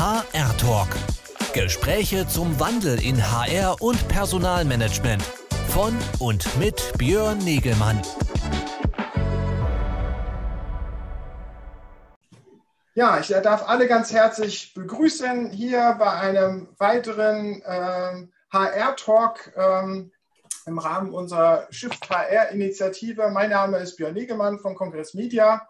HR Talk. Gespräche zum Wandel in HR und Personalmanagement. Von und mit Björn Negelmann. Ja, ich darf alle ganz herzlich begrüßen hier bei einem weiteren äh, HR-Talk ähm, im Rahmen unserer Shift HR-Initiative. Mein Name ist Björn Negemann von Kongress Media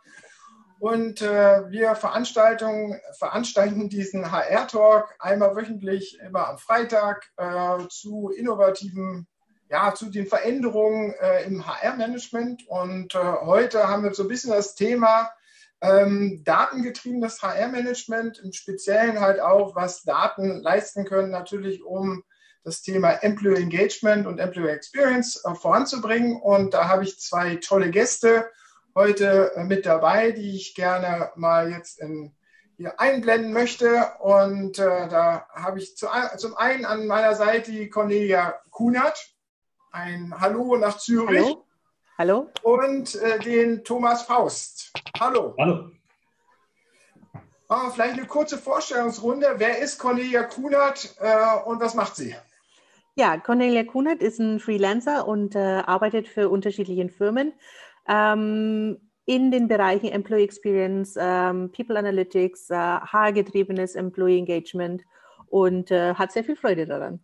und äh, wir veranstalten diesen HR-Talk einmal wöchentlich, immer am Freitag, äh, zu innovativen, ja, zu den Veränderungen äh, im HR-Management. Und äh, heute haben wir so ein bisschen das Thema ähm, datengetriebenes HR-Management, im Speziellen halt auch, was Daten leisten können, natürlich um das Thema Employee Engagement und Employee Experience äh, voranzubringen. Und da habe ich zwei tolle Gäste heute äh, mit dabei, die ich gerne mal jetzt in, hier einblenden möchte. Und äh, da habe ich zu, zum einen an meiner Seite die Cornelia Kunert. Ein Hallo nach Zürich. Hallo. Hallo. Und äh, den Thomas Faust. Hallo. Hallo. Oh, vielleicht eine kurze Vorstellungsrunde. Wer ist Cornelia Kunert äh, und was macht sie? Ja, Cornelia Kunert ist ein Freelancer und äh, arbeitet für unterschiedliche Firmen ähm, in den Bereichen Employee Experience, ähm, People Analytics, äh, HR-getriebenes Employee Engagement und äh, hat sehr viel Freude daran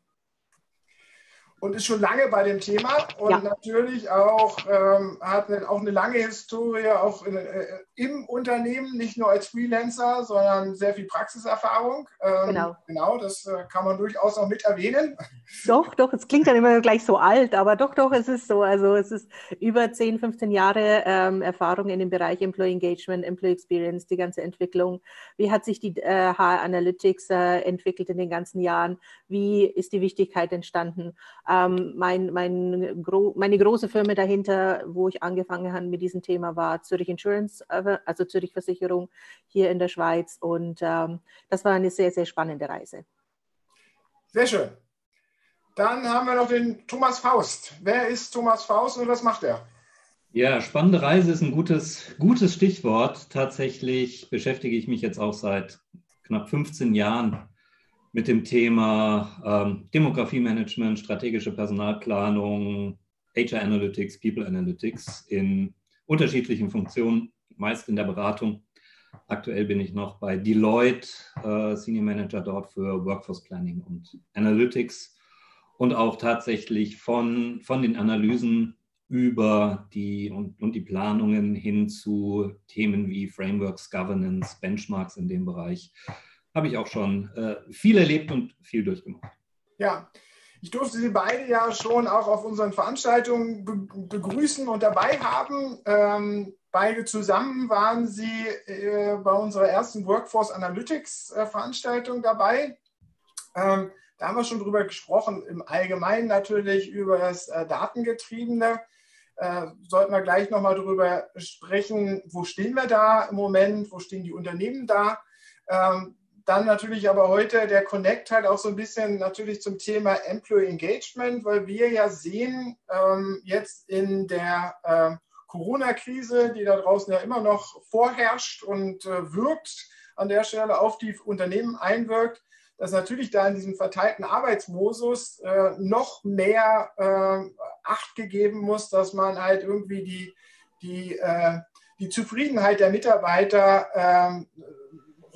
und ist schon lange bei dem Thema und ja. natürlich auch ähm, hat eine, auch eine lange Historie auch in, äh, im Unternehmen, nicht nur als Freelancer, sondern sehr viel Praxiserfahrung. Ähm, genau. Genau, das äh, kann man durchaus auch mit erwähnen. Doch, doch, es klingt dann immer gleich so alt, aber doch, doch, es ist so. Also es ist über 10, 15 Jahre ähm, Erfahrung in dem Bereich Employee Engagement, Employee Experience, die ganze Entwicklung. Wie hat sich die äh, HR Analytics äh, entwickelt in den ganzen Jahren? Wie ist die Wichtigkeit entstanden? Ähm, mein, mein, gro meine große Firma dahinter, wo ich angefangen habe mit diesem Thema, war Zürich Insurance, äh, also Zürich Versicherung hier in der Schweiz. Und ähm, das war eine sehr, sehr spannende Reise. Sehr schön. Dann haben wir noch den Thomas Faust. Wer ist Thomas Faust und was macht er? Ja, spannende Reise ist ein gutes, gutes Stichwort. Tatsächlich beschäftige ich mich jetzt auch seit knapp 15 Jahren mit dem Thema ähm, Demografie-Management, strategische Personalplanung, HR Analytics, People Analytics in unterschiedlichen Funktionen, meist in der Beratung. Aktuell bin ich noch bei Deloitte, äh, Senior Manager dort für Workforce Planning und Analytics und auch tatsächlich von, von den Analysen über die und, und die Planungen hin zu Themen wie Frameworks, Governance, Benchmarks in dem Bereich habe ich auch schon äh, viel erlebt und viel durchgemacht. Ja, ich durfte Sie beide ja schon auch auf unseren Veranstaltungen be begrüßen und dabei haben. Ähm, beide zusammen waren Sie äh, bei unserer ersten Workforce Analytics äh, Veranstaltung dabei. Ähm, da haben wir schon drüber gesprochen, im Allgemeinen natürlich über das äh, Datengetriebene. Äh, sollten wir gleich nochmal drüber sprechen, wo stehen wir da im Moment, wo stehen die Unternehmen da. Ähm, dann natürlich aber heute der Connect halt auch so ein bisschen natürlich zum Thema Employee Engagement, weil wir ja sehen, ähm, jetzt in der äh, Corona-Krise, die da draußen ja immer noch vorherrscht und äh, wirkt, an der Stelle auf die Unternehmen einwirkt, dass natürlich da in diesem verteilten Arbeitsmodus äh, noch mehr äh, Acht gegeben muss, dass man halt irgendwie die, die, äh, die Zufriedenheit der Mitarbeiter ähm,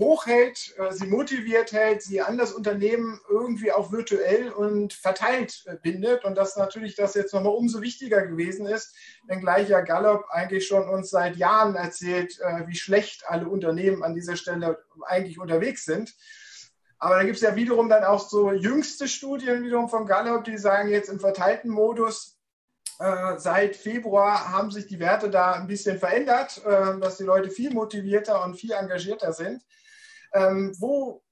hochhält, äh, sie motiviert hält, sie an das Unternehmen irgendwie auch virtuell und verteilt äh, bindet. Und dass natürlich das jetzt nochmal umso wichtiger gewesen ist, wenngleich ja Gallup eigentlich schon uns seit Jahren erzählt, äh, wie schlecht alle Unternehmen an dieser Stelle eigentlich unterwegs sind. Aber da gibt es ja wiederum dann auch so jüngste Studien wiederum von Gallup, die sagen jetzt im verteilten Modus, seit Februar haben sich die Werte da ein bisschen verändert, dass die Leute viel motivierter und viel engagierter sind. Ähm, wo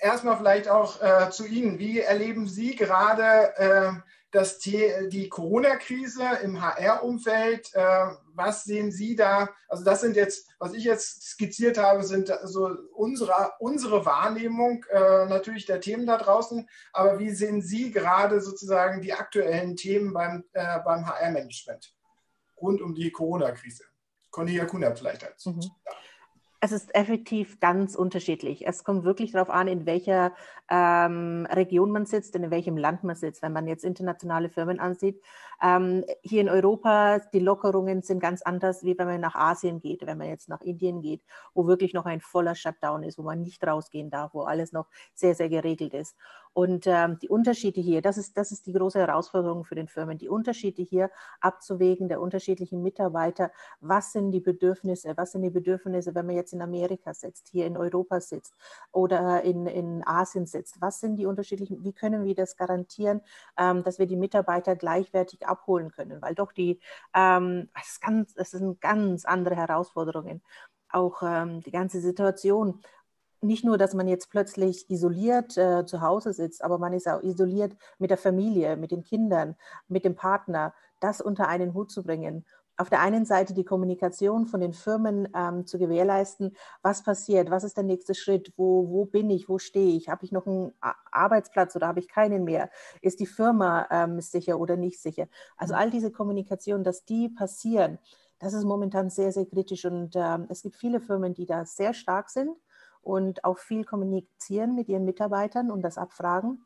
erstmal vielleicht auch äh, zu Ihnen, wie erleben Sie gerade äh, das, die Corona-Krise im HR-Umfeld? Äh, was sehen Sie da? Also das sind jetzt, was ich jetzt skizziert habe, sind so unsere, unsere Wahrnehmung äh, natürlich der Themen da draußen. Aber wie sehen Sie gerade sozusagen die aktuellen Themen beim, äh, beim HR-Management rund um die Corona-Krise? Cornelia Kunert vielleicht dazu. Mhm. Es ist effektiv ganz unterschiedlich. Es kommt wirklich darauf an, in welcher ähm, Region man sitzt in welchem Land man sitzt. Wenn man jetzt internationale Firmen ansieht, ähm, hier in Europa, die Lockerungen sind ganz anders, wie wenn man nach Asien geht, wenn man jetzt nach Indien geht, wo wirklich noch ein voller Shutdown ist, wo man nicht rausgehen darf, wo alles noch sehr, sehr geregelt ist. Und ähm, die Unterschiede hier, das ist, das ist die große Herausforderung für den Firmen, die Unterschiede hier abzuwägen, der unterschiedlichen Mitarbeiter. Was sind die Bedürfnisse? Was sind die Bedürfnisse, wenn man jetzt in Amerika sitzt, hier in Europa sitzt oder in, in Asien sitzt? Was sind die unterschiedlichen, wie können wir das garantieren, ähm, dass wir die Mitarbeiter gleichwertig abholen können? Weil doch die, ähm, das, ist ganz, das sind ganz andere Herausforderungen auch ähm, die ganze Situation nicht nur, dass man jetzt plötzlich isoliert äh, zu Hause sitzt, aber man ist auch isoliert mit der Familie, mit den Kindern, mit dem Partner, das unter einen Hut zu bringen. Auf der einen Seite die Kommunikation von den Firmen ähm, zu gewährleisten, was passiert, was ist der nächste Schritt, wo, wo bin ich, wo stehe ich, habe ich noch einen Arbeitsplatz oder habe ich keinen mehr, ist die Firma ähm, sicher oder nicht sicher. Also all diese Kommunikation, dass die passieren, das ist momentan sehr, sehr kritisch und ähm, es gibt viele Firmen, die da sehr stark sind und auch viel kommunizieren mit ihren Mitarbeitern und das abfragen.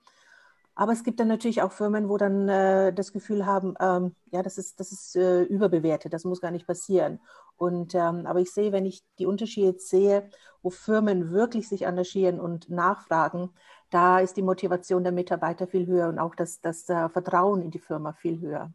Aber es gibt dann natürlich auch Firmen, wo dann äh, das Gefühl haben, ähm, ja, das ist, das ist äh, überbewertet, das muss gar nicht passieren. Und, ähm, aber ich sehe, wenn ich die Unterschiede sehe, wo Firmen wirklich sich engagieren und nachfragen, da ist die Motivation der Mitarbeiter viel höher und auch das, das äh, Vertrauen in die Firma viel höher.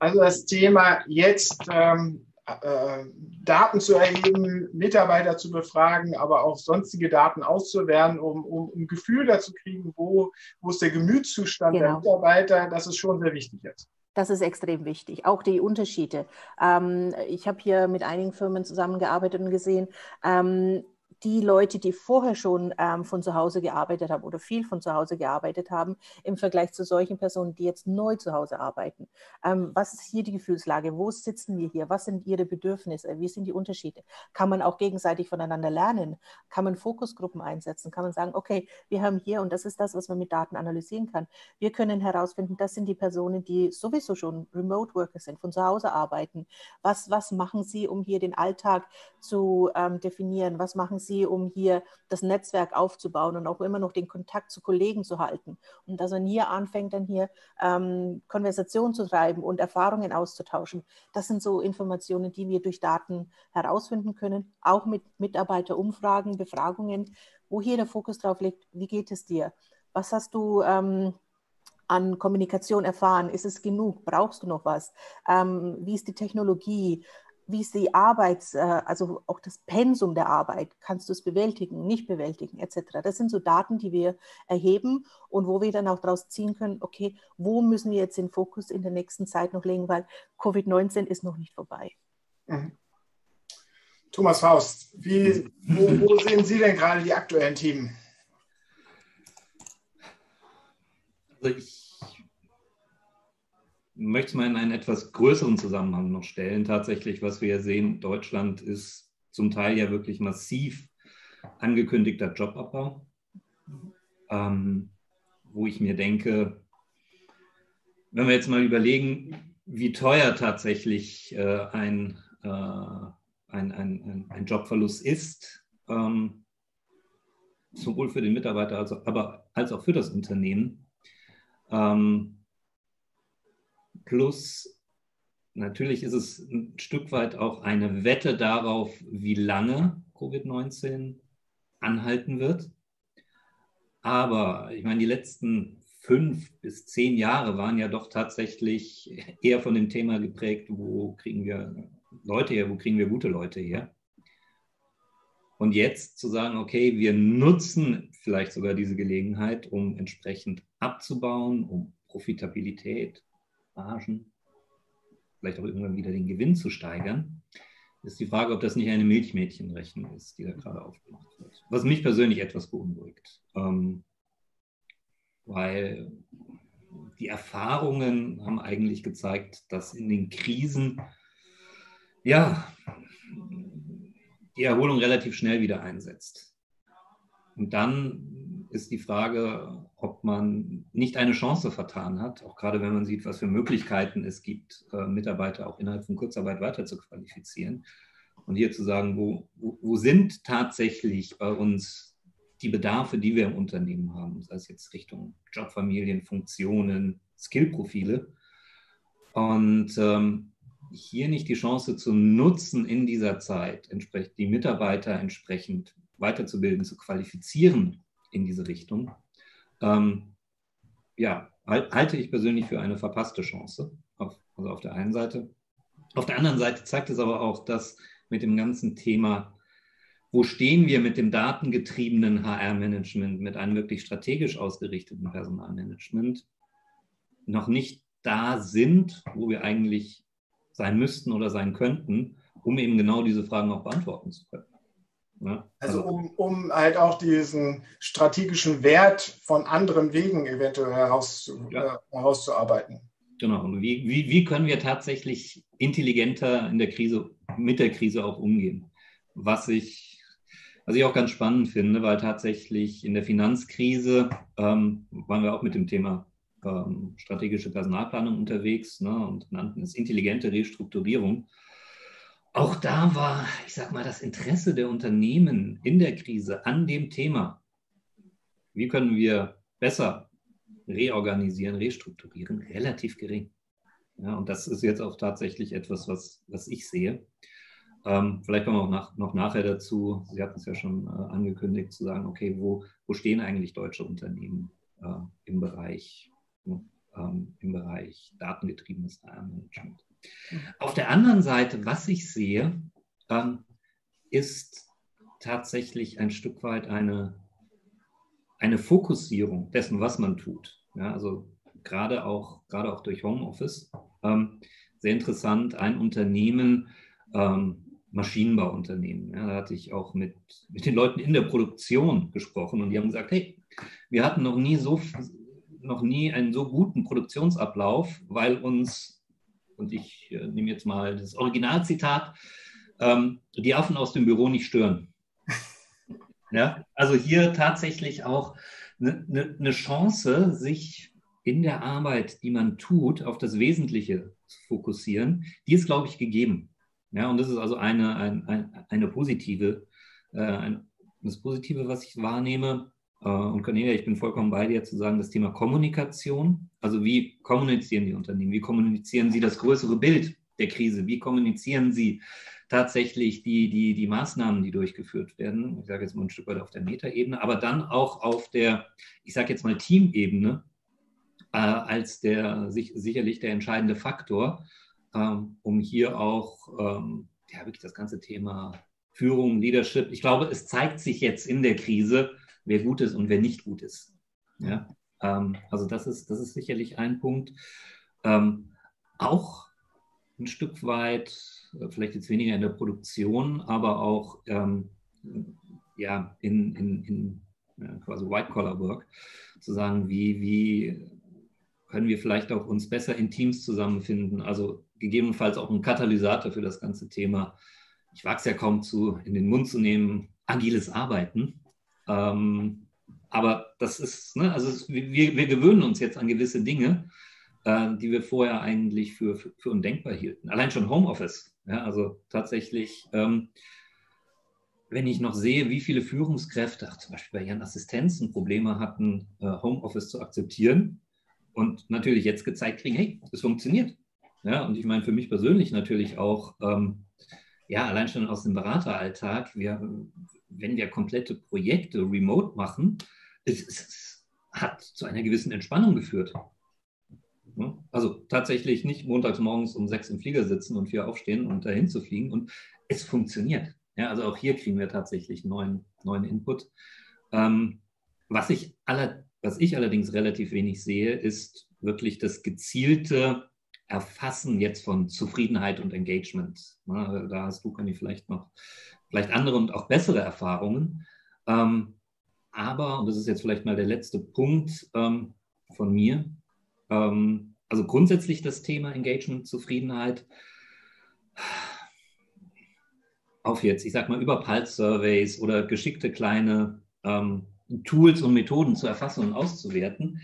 Also das Thema jetzt ähm, äh, Daten zu erheben, Mitarbeiter zu befragen, aber auch sonstige Daten auszuwerten, um, um ein Gefühl dazu kriegen, wo, wo ist der Gemütszustand genau. der Mitarbeiter. Das ist schon sehr wichtig jetzt. Das ist extrem wichtig. Auch die Unterschiede. Ähm, ich habe hier mit einigen Firmen zusammengearbeitet und gesehen, ähm, die Leute, die vorher schon ähm, von zu Hause gearbeitet haben oder viel von zu Hause gearbeitet haben, im Vergleich zu solchen Personen, die jetzt neu zu Hause arbeiten. Ähm, was ist hier die Gefühlslage? Wo sitzen wir hier? Was sind ihre Bedürfnisse? Wie sind die Unterschiede? Kann man auch gegenseitig voneinander lernen? Kann man Fokusgruppen einsetzen? Kann man sagen, okay, wir haben hier und das ist das, was man mit Daten analysieren kann. Wir können herausfinden, das sind die Personen, die sowieso schon Remote Worker sind, von zu Hause arbeiten. Was, was machen sie, um hier den Alltag zu ähm, definieren? Was machen sie? Sie, um hier das Netzwerk aufzubauen und auch immer noch den Kontakt zu Kollegen zu halten. Und dass man hier anfängt, dann hier ähm, Konversation zu treiben und Erfahrungen auszutauschen. Das sind so Informationen, die wir durch Daten herausfinden können, auch mit Mitarbeiterumfragen, Befragungen, wo hier der Fokus drauf liegt, wie geht es dir? Was hast du ähm, an Kommunikation erfahren? Ist es genug? Brauchst du noch was? Ähm, wie ist die Technologie? Wie ist die Arbeits-, äh, also auch das Pensum der Arbeit, kannst du es bewältigen, nicht bewältigen, etc. Das sind so Daten, die wir erheben und wo wir dann auch daraus ziehen können, okay, wo müssen wir jetzt den Fokus in der nächsten Zeit noch legen, weil Covid-19 ist noch nicht vorbei. Mhm. Thomas Faust, wie, wo, wo sehen Sie denn gerade die aktuellen Themen? Also ich möchte es mal in einen etwas größeren Zusammenhang noch stellen. Tatsächlich, was wir ja sehen, Deutschland ist zum Teil ja wirklich massiv angekündigter Jobabbau, ähm, wo ich mir denke, wenn wir jetzt mal überlegen, wie teuer tatsächlich äh, ein, äh, ein, ein, ein, Jobverlust ist, ähm, sowohl für den Mitarbeiter als auch, aber als auch für das Unternehmen, ähm, Plus, natürlich ist es ein Stück weit auch eine Wette darauf, wie lange Covid-19 anhalten wird. Aber ich meine, die letzten fünf bis zehn Jahre waren ja doch tatsächlich eher von dem Thema geprägt, wo kriegen wir Leute her, wo kriegen wir gute Leute her. Und jetzt zu sagen, okay, wir nutzen vielleicht sogar diese Gelegenheit, um entsprechend abzubauen, um Profitabilität Margen, vielleicht auch irgendwann wieder den Gewinn zu steigern, ist die Frage, ob das nicht eine Milchmädchenrechnung ist, die da gerade aufgemacht wird. Was mich persönlich etwas beunruhigt. Ähm, weil die Erfahrungen haben eigentlich gezeigt, dass in den Krisen ja die Erholung relativ schnell wieder einsetzt. Und dann ist die Frage, ob man nicht eine Chance vertan hat, auch gerade wenn man sieht, was für Möglichkeiten es gibt, äh, Mitarbeiter auch innerhalb von Kurzarbeit weiter zu qualifizieren, Und hier zu sagen, wo, wo, sind tatsächlich bei uns die Bedarfe, die wir im Unternehmen haben, sei es jetzt Richtung Jobfamilien, Funktionen, Skillprofile. Und ähm, hier nicht die Chance zu nutzen, in dieser Zeit entsprechend die Mitarbeiter entsprechend weiterzubilden, zu qualifizieren in diese Richtung, ähm, ja, halte ich persönlich für eine verpasste Chance. Auf, also auf der einen Seite. Auf der anderen Seite zeigt es aber auch, dass mit dem ganzen Thema, wo stehen wir mit dem datengetriebenen HR-Management, mit einem wirklich strategisch ausgerichteten Personalmanagement, noch nicht da sind, wo wir eigentlich sein müssten oder sein könnten, um eben genau diese Fragen auch beantworten zu können. Ja, also, also um, um, halt auch diesen strategischen Wert von anderen Wegen eventuell herauszu, ja. äh, herauszuarbeiten. Genau. Und wie, wie, wie können wir tatsächlich intelligenter in der Krise, mit der Krise auch umgehen? Was ich, was ich auch ganz spannend finde, weil tatsächlich in der Finanzkrise ähm, waren wir auch mit dem Thema ähm, strategische Personalplanung unterwegs ne, und nannten es intelligente Restrukturierung. Auch da war, ich sag mal, das Interesse der Unternehmen in der Krise an dem Thema, wie können wir besser reorganisieren, restrukturieren, relativ gering. Ja, und das ist jetzt auch tatsächlich etwas, was, was ich sehe. Ähm, vielleicht kommen wir auch nach, noch nachher dazu. Sie hatten es ja schon äh, angekündigt, zu sagen, okay, wo, wo stehen eigentlich deutsche Unternehmen äh, im Bereich ähm, im Bereich datengetriebenes AI-Management. Mhm. Auf der anderen Seite, was ich sehe, ähm, ist tatsächlich ein Stück weit eine, eine Fokussierung dessen, was man tut. Ja, also gerade auch, gerade auch durch Homeoffice. Ähm, sehr interessant, ein Unternehmen, ähm, Maschinenbauunternehmen. Ja, da hatte ich auch mit, mit den Leuten in der Produktion gesprochen und die haben gesagt, hey, wir hatten noch nie so, noch nie einen so guten Produktionsablauf, weil uns, und ich äh, nehme jetzt mal das Originalzitat, ähm, die Affen aus dem Büro nicht stören. Ja, also hier tatsächlich auch eine ne, ne Chance, sich in der Arbeit, die man tut, auf das Wesentliche zu fokussieren, die ist, glaube ich, gegeben. Ja, und das ist also eine, ein, ein, eine positive, äh, ein, das Positive, was ich wahrnehme. Äh, und Cornelia, ich bin vollkommen bei dir zu sagen, das Thema Kommunikation. Also wie kommunizieren die Unternehmen? Wie kommunizieren sie das größere Bild der Krise? Wie kommunizieren sie tatsächlich die, die, die Maßnahmen, die durchgeführt werden? Ich sage jetzt mal ein Stück weit auf der Metaebene, aber dann auch auf der, ich sage jetzt mal Teamebene, äh, als der sich, sicherlich der entscheidende Faktor, ähm, um hier auch ähm, ja, wirklich das ganze Thema Führung, Leadership. Ich glaube, es zeigt sich jetzt in der Krise, wer gut ist und wer nicht gut ist. Ja? Ähm, also das ist, das ist sicherlich ein Punkt. Ähm, auch ein Stück weit, äh, vielleicht jetzt weniger in der Produktion, aber auch ähm, ja, in, in, in ja, quasi White-Collar-Work, zu sagen, wie, wie können wir vielleicht auch uns besser in Teams zusammenfinden, also gegebenenfalls auch ein Katalysator für das ganze Thema. Ich wage es ja kaum zu, in den Mund zu nehmen, agiles Arbeiten. Ähm, aber das ist, ne, also es, wir, wir gewöhnen uns jetzt an gewisse Dinge, äh, die wir vorher eigentlich für, für, undenkbar hielten. Allein schon Homeoffice. Ja, also tatsächlich, ähm, wenn ich noch sehe, wie viele Führungskräfte, ach, zum Beispiel bei ihren Assistenzen, Probleme hatten, äh, Homeoffice zu akzeptieren und natürlich jetzt gezeigt kriegen, hey, es funktioniert. Ja, und ich meine für mich persönlich natürlich auch, ähm, ja, allein schon aus dem Berateralltag, wir, wenn wir komplette Projekte remote machen, es, es hat zu einer gewissen Entspannung geführt. Also tatsächlich nicht montags morgens um sechs im Flieger sitzen und vier aufstehen und dahin zu fliegen. Und es funktioniert. Ja, also auch hier kriegen wir tatsächlich neuen, neuen Input. Ähm, was, ich aller, was ich allerdings relativ wenig sehe, ist wirklich das gezielte Erfassen jetzt von Zufriedenheit und Engagement. Da hast du, Conny, vielleicht noch vielleicht andere und auch bessere Erfahrungen. Ähm, aber, und das ist jetzt vielleicht mal der letzte Punkt ähm, von mir, ähm, also grundsätzlich das Thema Engagement, Zufriedenheit, auf jetzt, ich sag mal, über Pulse-Surveys oder geschickte kleine Tools und Methoden zu erfassen und auszuwerten,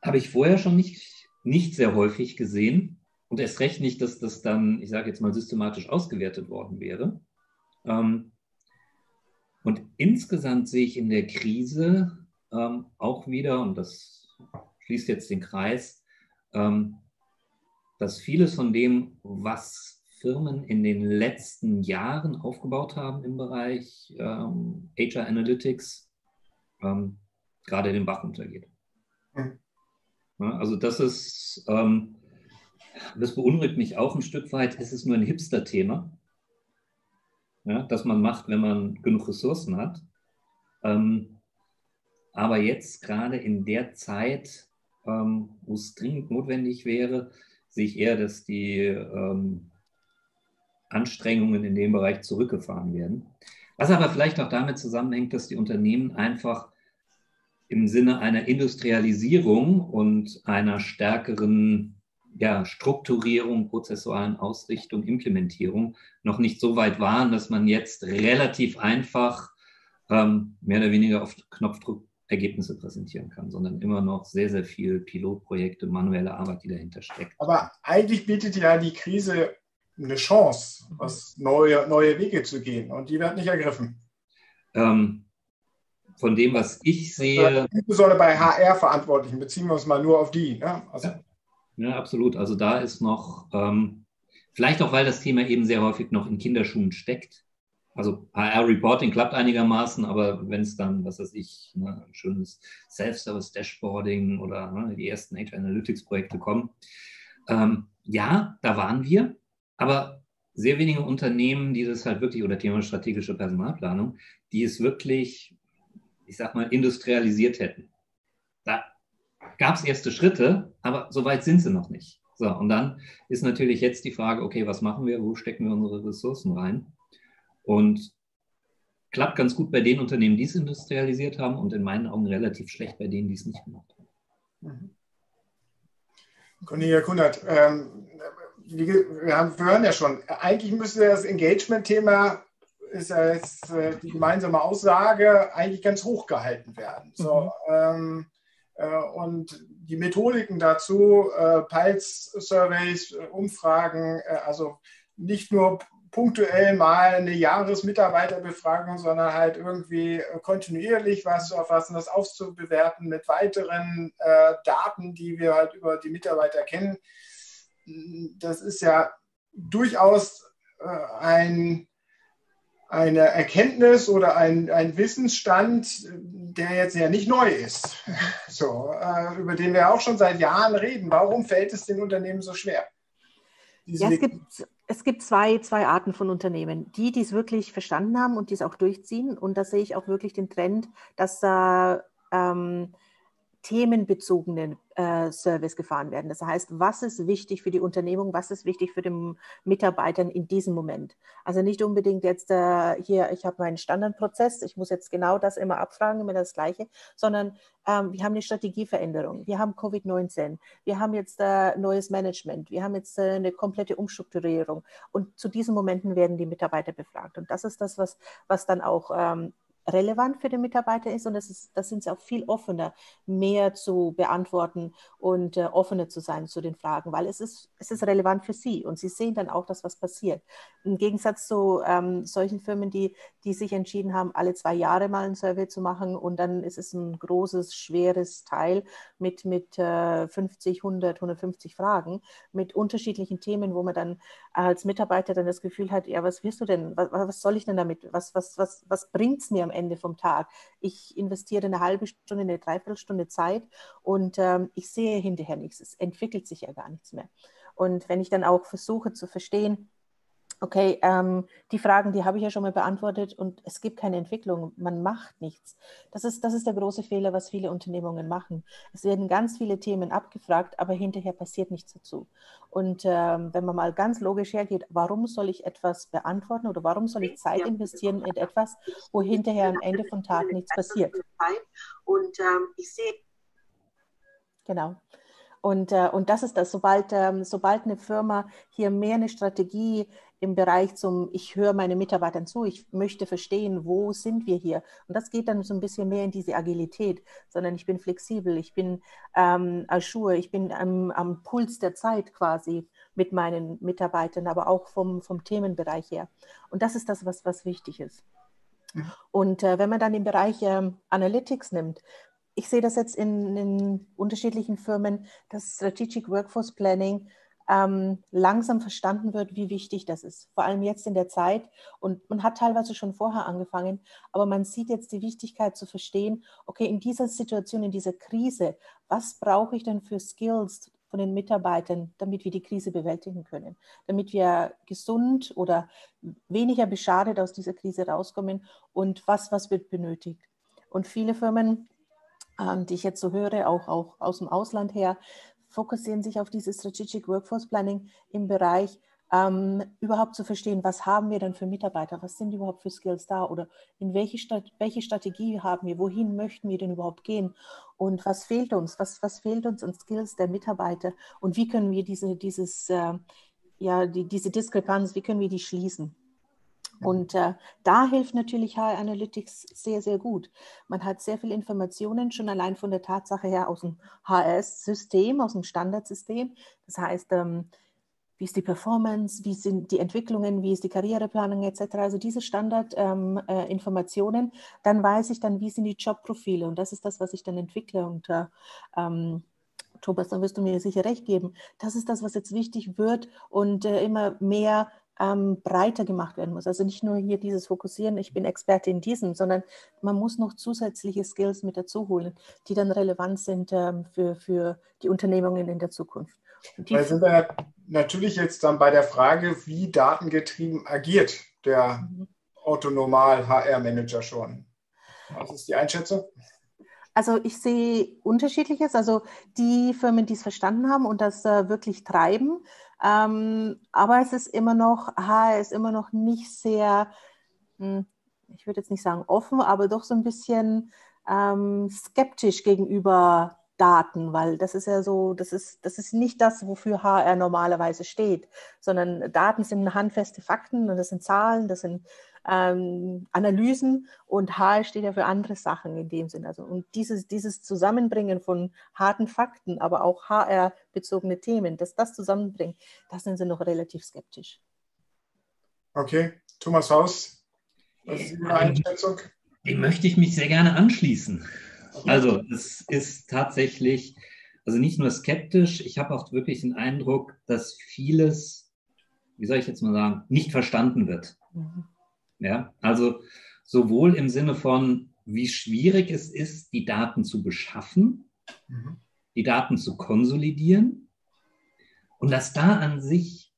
habe ich vorher schon nicht nicht sehr häufig gesehen und erst recht nicht, dass das dann, ich sage jetzt mal, systematisch ausgewertet worden wäre. Ähm, und insgesamt sehe ich in der Krise ähm, auch wieder, und das schließt jetzt den Kreis, ähm, dass vieles von dem, was Firmen in den letzten Jahren aufgebaut haben im Bereich HR Analytics, gerade den Bach untergeht. Mhm. Ja, also das ist, ähm, das beunruhigt mich auch ein Stück weit. Es ist nur ein Hipster-Thema, ja, das man macht, wenn man genug Ressourcen hat. Ähm, aber jetzt gerade in der Zeit, ähm, wo es dringend notwendig wäre, sehe ich eher, dass die ähm, Anstrengungen in dem Bereich zurückgefahren werden. Was aber vielleicht auch damit zusammenhängt, dass die Unternehmen einfach im Sinne einer Industrialisierung und einer stärkeren ja, Strukturierung, prozessualen Ausrichtung, Implementierung noch nicht so weit waren, dass man jetzt relativ einfach ähm, mehr oder weniger auf Knopfdruck Ergebnisse präsentieren kann, sondern immer noch sehr, sehr viel Pilotprojekte, manuelle Arbeit, die dahinter steckt. Aber eigentlich bietet ja die Krise eine Chance, was neue, neue Wege zu gehen und die wird nicht ergriffen. Ähm, von dem, was ich sehe. Insbesondere bei HR-Verantwortlichen beziehen wir uns mal nur auf die. Ne? Also, ja. ja. absolut. Also da ist noch, ähm, vielleicht auch, weil das Thema eben sehr häufig noch in Kinderschuhen steckt. Also HR-Reporting klappt einigermaßen, aber wenn es dann, was weiß ich, ne, ein schönes Self-Service-Dashboarding oder ne, die ersten HR-Analytics-Projekte kommen. Ähm, ja, da waren wir, aber sehr wenige Unternehmen, die das halt wirklich, oder Thema strategische Personalplanung, die es wirklich ich sag mal, industrialisiert hätten. Da gab es erste Schritte, aber so weit sind sie noch nicht. So, und dann ist natürlich jetzt die Frage, okay, was machen wir, wo stecken wir unsere Ressourcen rein? Und klappt ganz gut bei den Unternehmen, die es industrialisiert haben und in meinen Augen relativ schlecht bei denen, die es nicht gemacht haben. Mhm. Cornelia Kunert, ähm, wir, haben, wir hören ja schon, eigentlich müsste das Engagement-Thema ist ja jetzt äh, die gemeinsame Aussage eigentlich ganz hoch gehalten werden. So, mhm. ähm, äh, und die Methodiken dazu, äh, Pulse-Surveys, äh, Umfragen, äh, also nicht nur punktuell mal eine Jahresmitarbeiterbefragung, sondern halt irgendwie äh, kontinuierlich was zu erfassen, das aufzubewerten mit weiteren Daten, die wir halt über die Mitarbeiter kennen. Das ist ja durchaus ein eine Erkenntnis oder ein, ein Wissensstand, der jetzt ja nicht neu ist, so, äh, über den wir auch schon seit Jahren reden. Warum fällt es den Unternehmen so schwer? Ja, es gibt, es gibt zwei, zwei Arten von Unternehmen. Die, die es wirklich verstanden haben und die es auch durchziehen. Und da sehe ich auch wirklich den Trend, dass da ähm, themenbezogenen äh, Service gefahren werden. Das heißt, was ist wichtig für die Unternehmung, was ist wichtig für den Mitarbeitern in diesem Moment? Also nicht unbedingt jetzt äh, hier, ich habe meinen Standardprozess, ich muss jetzt genau das immer abfragen, immer das Gleiche, sondern ähm, wir haben eine Strategieveränderung, wir haben Covid-19, wir haben jetzt äh, neues Management, wir haben jetzt äh, eine komplette Umstrukturierung und zu diesen Momenten werden die Mitarbeiter befragt. Und das ist das, was, was dann auch ähm, relevant für den Mitarbeiter ist und das, ist, das sind sie auch viel offener, mehr zu beantworten und äh, offener zu sein zu den Fragen, weil es ist, es ist relevant für sie und sie sehen dann auch, dass was passiert. Im Gegensatz zu ähm, solchen Firmen, die, die sich entschieden haben, alle zwei Jahre mal ein Survey zu machen und dann ist es ein großes, schweres Teil mit, mit äh, 50, 100, 150 Fragen mit unterschiedlichen Themen, wo man dann als Mitarbeiter dann das Gefühl hat, ja, was willst du denn, was, was soll ich denn damit, was, was, was, was bringt es mir am Ende vom Tag. Ich investiere eine halbe Stunde, eine Dreiviertelstunde Zeit und ähm, ich sehe hinterher nichts. Es entwickelt sich ja gar nichts mehr. Und wenn ich dann auch versuche zu verstehen, okay, ähm, die Fragen, die habe ich ja schon mal beantwortet und es gibt keine Entwicklung, man macht nichts. Das ist, das ist der große Fehler, was viele Unternehmungen machen. Es werden ganz viele Themen abgefragt, aber hinterher passiert nichts dazu. Und ähm, wenn man mal ganz logisch hergeht, warum soll ich etwas beantworten oder warum soll ich Zeit investieren in etwas, wo hinterher am Ende vom Tag nichts passiert? Und ähm, ich sehe. Genau. Und, äh, und das ist das, sobald, ähm, sobald eine Firma hier mehr eine Strategie im Bereich zum, ich höre meine Mitarbeitern zu, ich möchte verstehen, wo sind wir hier. Und das geht dann so ein bisschen mehr in diese Agilität, sondern ich bin flexibel, ich bin ähm, Ajour, ich bin am, am Puls der Zeit quasi mit meinen Mitarbeitern, aber auch vom, vom Themenbereich her. Und das ist das, was, was wichtig ist. Mhm. Und äh, wenn man dann den Bereich äh, Analytics nimmt, ich sehe das jetzt in, in unterschiedlichen Firmen, dass Strategic Workforce Planning ähm, langsam verstanden wird, wie wichtig das ist. Vor allem jetzt in der Zeit. Und man hat teilweise schon vorher angefangen, aber man sieht jetzt die Wichtigkeit zu verstehen, okay, in dieser Situation, in dieser Krise, was brauche ich denn für Skills von den Mitarbeitern, damit wir die Krise bewältigen können, damit wir gesund oder weniger beschadet aus dieser Krise rauskommen und was, was wird benötigt. Und viele Firmen, ähm, die ich jetzt so höre, auch, auch aus dem Ausland her, fokussieren sich auf dieses Strategic Workforce Planning im Bereich, ähm, überhaupt zu verstehen, was haben wir denn für Mitarbeiter, was sind überhaupt für Skills da? Oder in welche, Stat welche Strategie haben wir, wohin möchten wir denn überhaupt gehen? Und was fehlt uns, was, was fehlt uns an Skills der Mitarbeiter? Und wie können wir diese, dieses, äh, ja, die, diese Diskrepanz, wie können wir die schließen. Und äh, da hilft natürlich HR Analytics sehr, sehr gut. Man hat sehr viele Informationen schon allein von der Tatsache her aus dem HRS-System, aus dem Standardsystem. Das heißt, ähm, wie ist die Performance, wie sind die Entwicklungen, wie ist die Karriereplanung etc. Also diese Standardinformationen. Ähm, äh, dann weiß ich dann, wie sind die Jobprofile und das ist das, was ich dann entwickle. Und äh, ähm, Thomas, dann wirst du mir sicher recht geben. Das ist das, was jetzt wichtig wird und äh, immer mehr ähm, breiter gemacht werden muss. Also nicht nur hier dieses Fokussieren, ich bin Experte in diesem, sondern man muss noch zusätzliche Skills mit dazu holen, die dann relevant sind ähm, für, für die Unternehmungen in der Zukunft. Da sind wir natürlich jetzt dann bei der Frage, wie datengetrieben agiert der mhm. Autonomal HR-Manager schon. Was ist die Einschätzung? Also ich sehe unterschiedliches. Also die Firmen, die es verstanden haben und das äh, wirklich treiben, ähm, aber es ist immer noch, HR ist immer noch nicht sehr, hm, ich würde jetzt nicht sagen offen, aber doch so ein bisschen ähm, skeptisch gegenüber Daten, weil das ist ja so, das ist, das ist nicht das, wofür HR normalerweise steht, sondern Daten sind handfeste Fakten und das sind Zahlen, das sind ähm, Analysen und HR steht ja für andere Sachen in dem Sinn. Also und dieses, dieses Zusammenbringen von harten Fakten, aber auch HR-bezogene Themen, dass das zusammenbringt, das sind sie noch relativ skeptisch. Okay, Thomas Haus, was ist Ihre Einschätzung? Dem möchte ich mich sehr gerne anschließen. Also es ist tatsächlich, also nicht nur skeptisch, ich habe auch wirklich den Eindruck, dass vieles, wie soll ich jetzt mal sagen, nicht verstanden wird. Mhm. Ja, also sowohl im Sinne von, wie schwierig es ist, die Daten zu beschaffen, mhm. die Daten zu konsolidieren und dass da an sich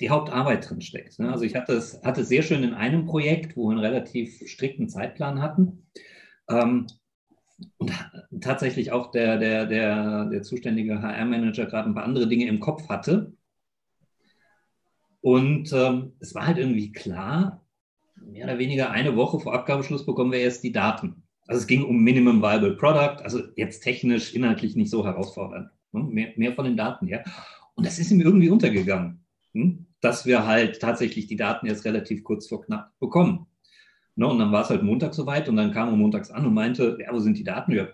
die Hauptarbeit drin steckt. Ne? Also ich hatte es, hatte sehr schön in einem Projekt, wo wir einen relativ strikten Zeitplan hatten. Ähm, und tatsächlich auch der, der, der, der zuständige HR-Manager gerade ein paar andere Dinge im Kopf hatte. Und ähm, es war halt irgendwie klar, mehr oder weniger eine Woche vor Abgabeschluss bekommen wir erst die Daten. Also es ging um Minimum Viable Product, also jetzt technisch, inhaltlich nicht so herausfordernd. Ne? Mehr, mehr von den Daten her. Und das ist ihm irgendwie untergegangen. Hm? dass wir halt tatsächlich die Daten jetzt relativ kurz vor knapp bekommen. Ne, und dann war es halt Montag soweit und dann kam er montags an und meinte, ja, wo sind die Daten? Ja,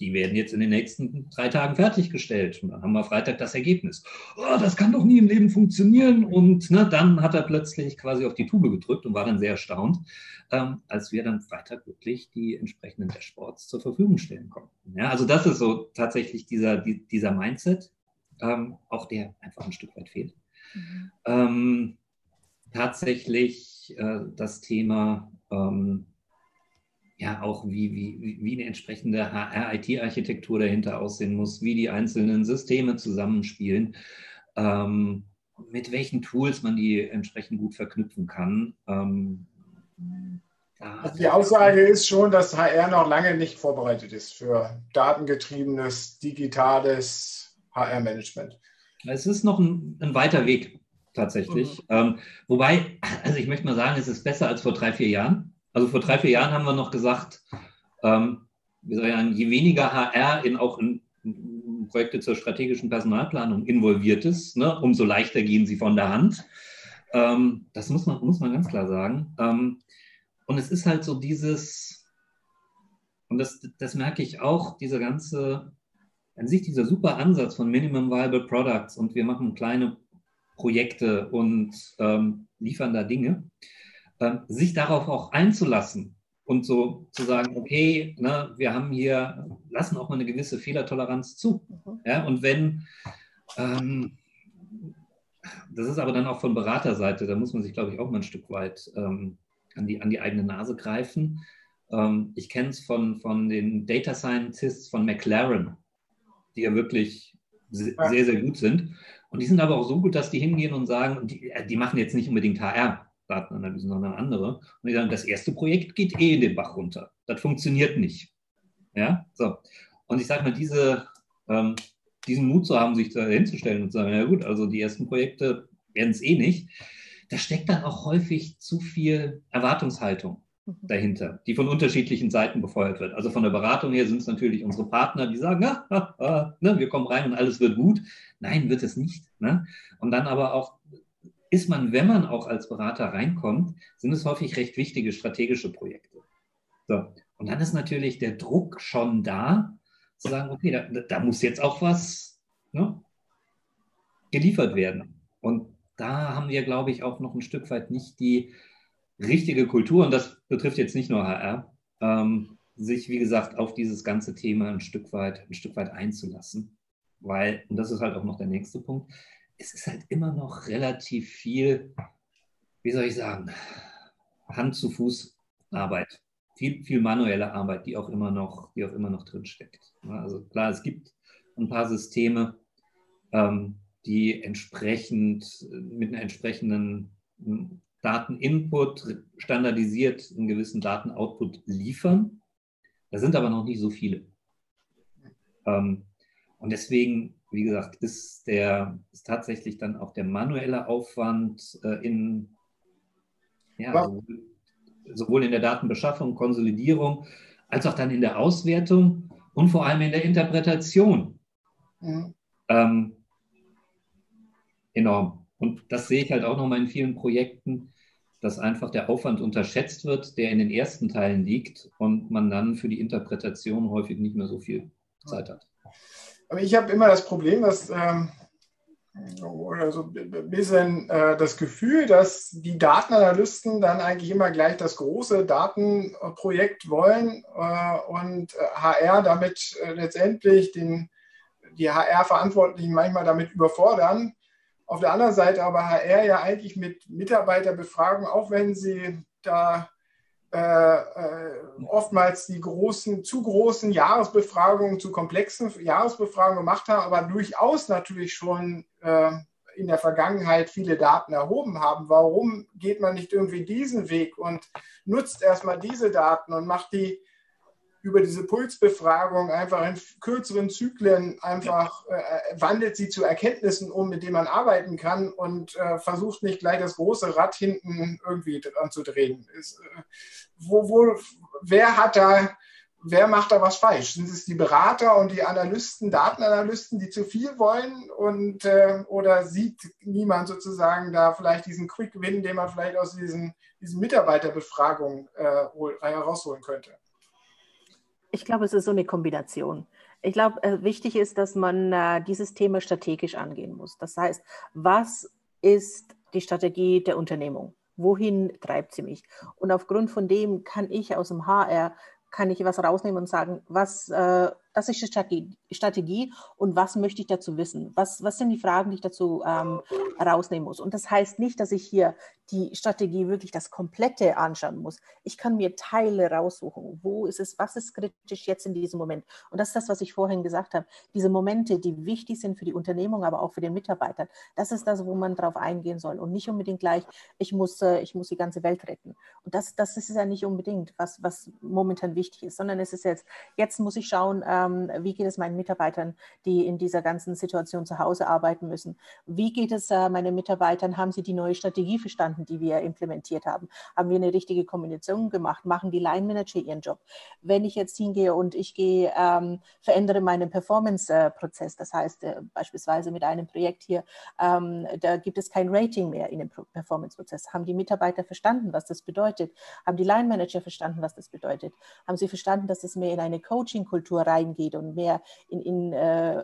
die werden jetzt in den nächsten drei Tagen fertiggestellt. Und dann haben wir Freitag das Ergebnis. Oh, das kann doch nie im Leben funktionieren. Und ne, dann hat er plötzlich quasi auf die Tube gedrückt und war dann sehr erstaunt, ähm, als wir dann Freitag wirklich die entsprechenden Dashboards zur Verfügung stellen konnten. Ja, also das ist so tatsächlich dieser, die, dieser Mindset, ähm, auch der einfach ein Stück weit fehlt. Mhm. Ähm, tatsächlich äh, das Thema, ähm, ja, auch wie, wie, wie eine entsprechende HR-IT-Architektur dahinter aussehen muss, wie die einzelnen Systeme zusammenspielen, ähm, mit welchen Tools man die entsprechend gut verknüpfen kann. Ähm, also die Aussage ist schon, dass HR noch lange nicht vorbereitet ist für datengetriebenes, digitales HR-Management. Es ist noch ein, ein weiter Weg tatsächlich. Mhm. Ähm, wobei, also ich möchte mal sagen, es ist besser als vor drei, vier Jahren. Also vor drei, vier Jahren haben wir noch gesagt, ähm, sagen, je weniger HR in auch in, Projekte zur strategischen Personalplanung involviert ist, ne, umso leichter gehen sie von der Hand. Ähm, das muss man, muss man ganz klar sagen. Ähm, und es ist halt so dieses, und das, das merke ich auch, diese ganze an sich dieser super Ansatz von Minimum Viable Products und wir machen kleine Projekte und ähm, liefern da Dinge, sich darauf auch einzulassen und so zu sagen, okay, ne, wir haben hier, lassen auch mal eine gewisse Fehlertoleranz zu. Mhm. Ja, und wenn, ähm, das ist aber dann auch von Beraterseite, da muss man sich, glaube ich, auch mal ein Stück weit ähm, an, die, an die eigene Nase greifen. Ähm, ich kenne es von, von den Data Scientists von McLaren, die ja wirklich sehr, sehr gut sind. Und die sind aber auch so gut, dass die hingehen und sagen, die, äh, die machen jetzt nicht unbedingt HR, Datenanalysen, sondern andere. Und die sagen, das erste Projekt geht eh in den Bach runter. Das funktioniert nicht. Ja, so. Und ich sage mal, diese, ähm, diesen Mut zu haben, sich da hinzustellen und zu sagen, ja gut, also die ersten Projekte werden es eh nicht. Da steckt dann auch häufig zu viel Erwartungshaltung. Mhm. dahinter, die von unterschiedlichen Seiten befeuert wird. Also von der Beratung her sind es natürlich unsere Partner, die sagen, ah, ah, ah, ne, wir kommen rein und alles wird gut. Nein, wird es nicht. Ne? Und dann aber auch ist man, wenn man auch als Berater reinkommt, sind es häufig recht wichtige strategische Projekte. So. Und dann ist natürlich der Druck schon da, zu sagen, okay, da, da muss jetzt auch was ne, geliefert werden. Und da haben wir, glaube ich, auch noch ein Stück weit nicht die richtige Kultur, und das betrifft jetzt nicht nur HR, ähm, sich, wie gesagt, auf dieses ganze Thema ein Stück weit, ein Stück weit einzulassen. Weil, und das ist halt auch noch der nächste Punkt, es ist halt immer noch relativ viel, wie soll ich sagen, Hand zu Fuß Arbeit. Viel, viel manuelle Arbeit, die auch immer noch, die auch immer noch drinsteckt. Also klar, es gibt ein paar Systeme, ähm, die entsprechend mit einer entsprechenden Dateninput standardisiert einen gewissen Datenoutput liefern. Da sind aber noch nicht so viele. Ähm, und deswegen, wie gesagt, ist, der, ist tatsächlich dann auch der manuelle Aufwand äh, in, ja, sowohl, sowohl in der Datenbeschaffung, Konsolidierung, als auch dann in der Auswertung und vor allem in der Interpretation mhm. ähm, enorm. Und das sehe ich halt auch nochmal in vielen Projekten, dass einfach der Aufwand unterschätzt wird, der in den ersten Teilen liegt und man dann für die Interpretation häufig nicht mehr so viel Zeit hat. Aber ich habe immer das Problem, dass ähm, oder so ein bisschen äh, das Gefühl, dass die Datenanalysten dann eigentlich immer gleich das große Datenprojekt wollen äh, und HR damit äh, letztendlich den, die HR-Verantwortlichen manchmal damit überfordern, auf der anderen Seite aber HR ja eigentlich mit Mitarbeiterbefragung, auch wenn sie da äh, äh, oftmals die großen, zu großen Jahresbefragungen, zu komplexen Jahresbefragungen gemacht haben, aber durchaus natürlich schon äh, in der Vergangenheit viele Daten erhoben haben. Warum geht man nicht irgendwie diesen Weg und nutzt erstmal diese Daten und macht die über diese Pulsbefragung einfach in kürzeren Zyklen einfach äh, wandelt sie zu Erkenntnissen um, mit denen man arbeiten kann und äh, versucht nicht gleich das große Rad hinten irgendwie dran zu drehen. Ist, äh, wo, wo, wer hat da, wer macht da was falsch? Sind es die Berater und die Analysten, Datenanalysten, die zu viel wollen und äh, oder sieht niemand sozusagen da vielleicht diesen Quick Win, den man vielleicht aus diesen, diesen Mitarbeiterbefragungen äh, herausholen könnte? Ich glaube, es ist so eine Kombination. Ich glaube, äh, wichtig ist, dass man äh, dieses Thema strategisch angehen muss. Das heißt, was ist die Strategie der Unternehmung? Wohin treibt sie mich? Und aufgrund von dem kann ich aus dem HR, kann ich was rausnehmen und sagen, was äh, das ist die Strategie und was möchte ich dazu wissen? Was, was sind die Fragen, die ich dazu ähm, rausnehmen muss? Und das heißt nicht, dass ich hier die Strategie wirklich das Komplette anschauen muss. Ich kann mir Teile raussuchen. Wo ist es, was ist kritisch jetzt in diesem Moment? Und das ist das, was ich vorhin gesagt habe. Diese Momente, die wichtig sind für die Unternehmung, aber auch für den Mitarbeiter, das ist das, wo man drauf eingehen soll und nicht unbedingt gleich, ich muss, äh, ich muss die ganze Welt retten. Und das, das ist ja nicht unbedingt, was, was momentan wichtig ist, sondern es ist jetzt, jetzt muss ich schauen, äh, ähm, wie geht es meinen Mitarbeitern, die in dieser ganzen Situation zu Hause arbeiten müssen? Wie geht es äh, meinen Mitarbeitern? Haben sie die neue Strategie verstanden, die wir implementiert haben? Haben wir eine richtige Kombination gemacht? Machen die Line Manager ihren Job? Wenn ich jetzt hingehe und ich gehe, ähm, verändere meinen Performance-Prozess, das heißt äh, beispielsweise mit einem Projekt hier, ähm, da gibt es kein Rating mehr in dem Performance-Prozess. Haben die Mitarbeiter verstanden, was das bedeutet? Haben die Line Manager verstanden, was das bedeutet? Haben sie verstanden, dass es mehr in eine Coaching-Kultur reingeht? Reingeht und mehr in, in äh,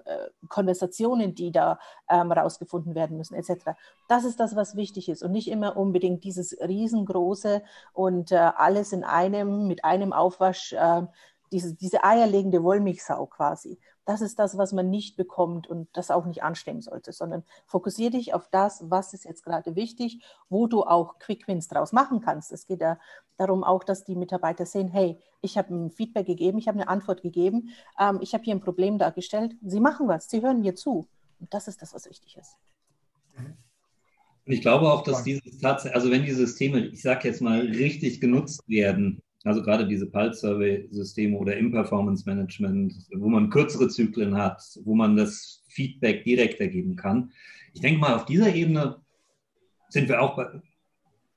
Konversationen, die da ähm, rausgefunden werden müssen, etc. Das ist das, was wichtig ist und nicht immer unbedingt dieses riesengroße und äh, alles in einem, mit einem Aufwasch, äh, diese, diese eierlegende Wollmilchsau quasi. Das ist das, was man nicht bekommt und das auch nicht anstreben sollte, sondern fokussiere dich auf das, was ist jetzt gerade wichtig, wo du auch Quick Wins draus machen kannst. Es geht ja darum auch, dass die Mitarbeiter sehen, hey, ich habe ein Feedback gegeben, ich habe eine Antwort gegeben, ähm, ich habe hier ein Problem dargestellt. Sie machen was, sie hören mir zu. Und das ist das, was wichtig ist. Und ich glaube auch, dass dieses tatsächlich, also wenn die Systeme, ich sage jetzt mal, richtig genutzt werden, also gerade diese Pulse-Survey-Systeme oder Im-Performance-Management, wo man kürzere Zyklen hat, wo man das Feedback direkt ergeben kann. Ich denke mal, auf dieser Ebene sind wir auch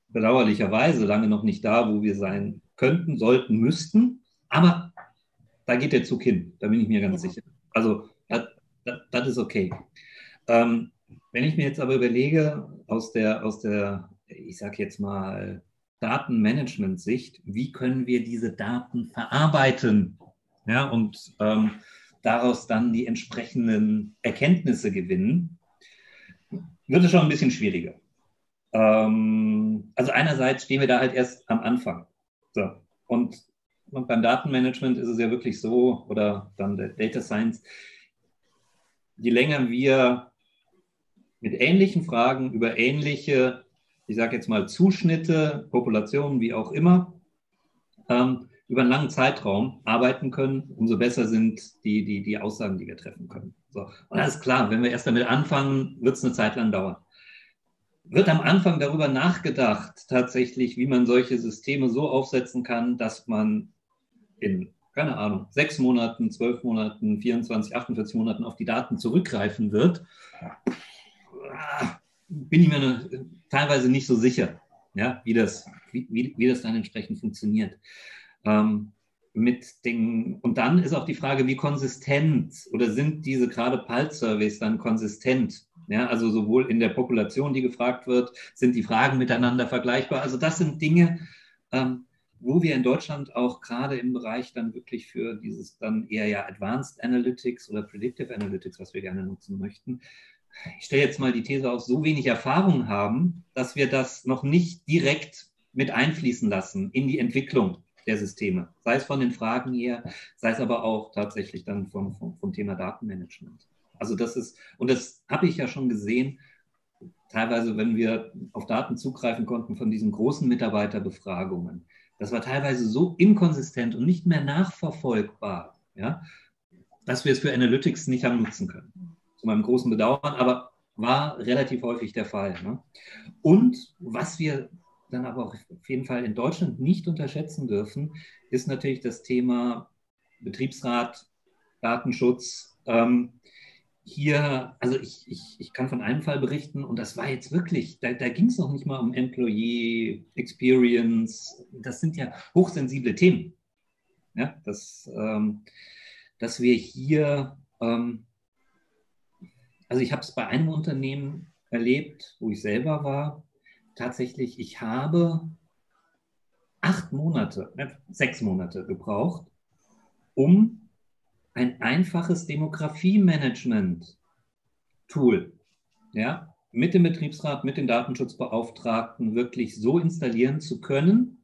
bedauerlicherweise lange noch nicht da, wo wir sein könnten, sollten, müssten. Aber da geht der Zug hin, da bin ich mir ganz ja. sicher. Also das ist okay. Ähm, wenn ich mir jetzt aber überlege, aus der, aus der ich sage jetzt mal, Datenmanagement-Sicht, wie können wir diese Daten verarbeiten ja, und ähm, daraus dann die entsprechenden Erkenntnisse gewinnen, wird es schon ein bisschen schwieriger. Ähm, also einerseits stehen wir da halt erst am Anfang. So. Und, und beim Datenmanagement ist es ja wirklich so, oder dann der Data Science, je länger wir mit ähnlichen Fragen über ähnliche ich sage jetzt mal, Zuschnitte, Populationen, wie auch immer, ähm, über einen langen Zeitraum arbeiten können, umso besser sind die, die, die Aussagen, die wir treffen können. So. Und das ist klar, wenn wir erst damit anfangen, wird es eine Zeit lang dauern. Wird am Anfang darüber nachgedacht, tatsächlich, wie man solche Systeme so aufsetzen kann, dass man in, keine Ahnung, sechs Monaten, zwölf Monaten, 24, 48 Monaten auf die Daten zurückgreifen wird? Bin ich mir eine, teilweise nicht so sicher, ja, wie, das, wie, wie das dann entsprechend funktioniert. Ähm, mit den, und dann ist auch die Frage, wie konsistent oder sind diese gerade Pulse-Surveys dann konsistent? Ja, also sowohl in der Population, die gefragt wird, sind die Fragen miteinander vergleichbar. Also das sind Dinge, ähm, wo wir in Deutschland auch gerade im Bereich dann wirklich für dieses dann eher ja Advanced Analytics oder Predictive Analytics, was wir gerne nutzen möchten, ich stelle jetzt mal die These auf, so wenig Erfahrung haben, dass wir das noch nicht direkt mit einfließen lassen in die Entwicklung der Systeme. Sei es von den Fragen her, sei es aber auch tatsächlich dann vom, vom, vom Thema Datenmanagement. Also das ist, und das habe ich ja schon gesehen, teilweise, wenn wir auf Daten zugreifen konnten von diesen großen Mitarbeiterbefragungen, das war teilweise so inkonsistent und nicht mehr nachverfolgbar, ja, dass wir es für Analytics nicht haben nutzen können meinem großen Bedauern, aber war relativ häufig der Fall. Ne? Und was wir dann aber auf jeden Fall in Deutschland nicht unterschätzen dürfen, ist natürlich das Thema Betriebsrat, Datenschutz. Ähm, hier, also ich, ich, ich kann von einem Fall berichten und das war jetzt wirklich, da, da ging es noch nicht mal um Employee Experience. Das sind ja hochsensible Themen. Ja, dass, ähm, dass wir hier ähm, also ich habe es bei einem Unternehmen erlebt, wo ich selber war. Tatsächlich, ich habe acht Monate, ne, sechs Monate gebraucht, um ein einfaches Demografie-Management-Tool ja, mit dem Betriebsrat, mit den Datenschutzbeauftragten wirklich so installieren zu können,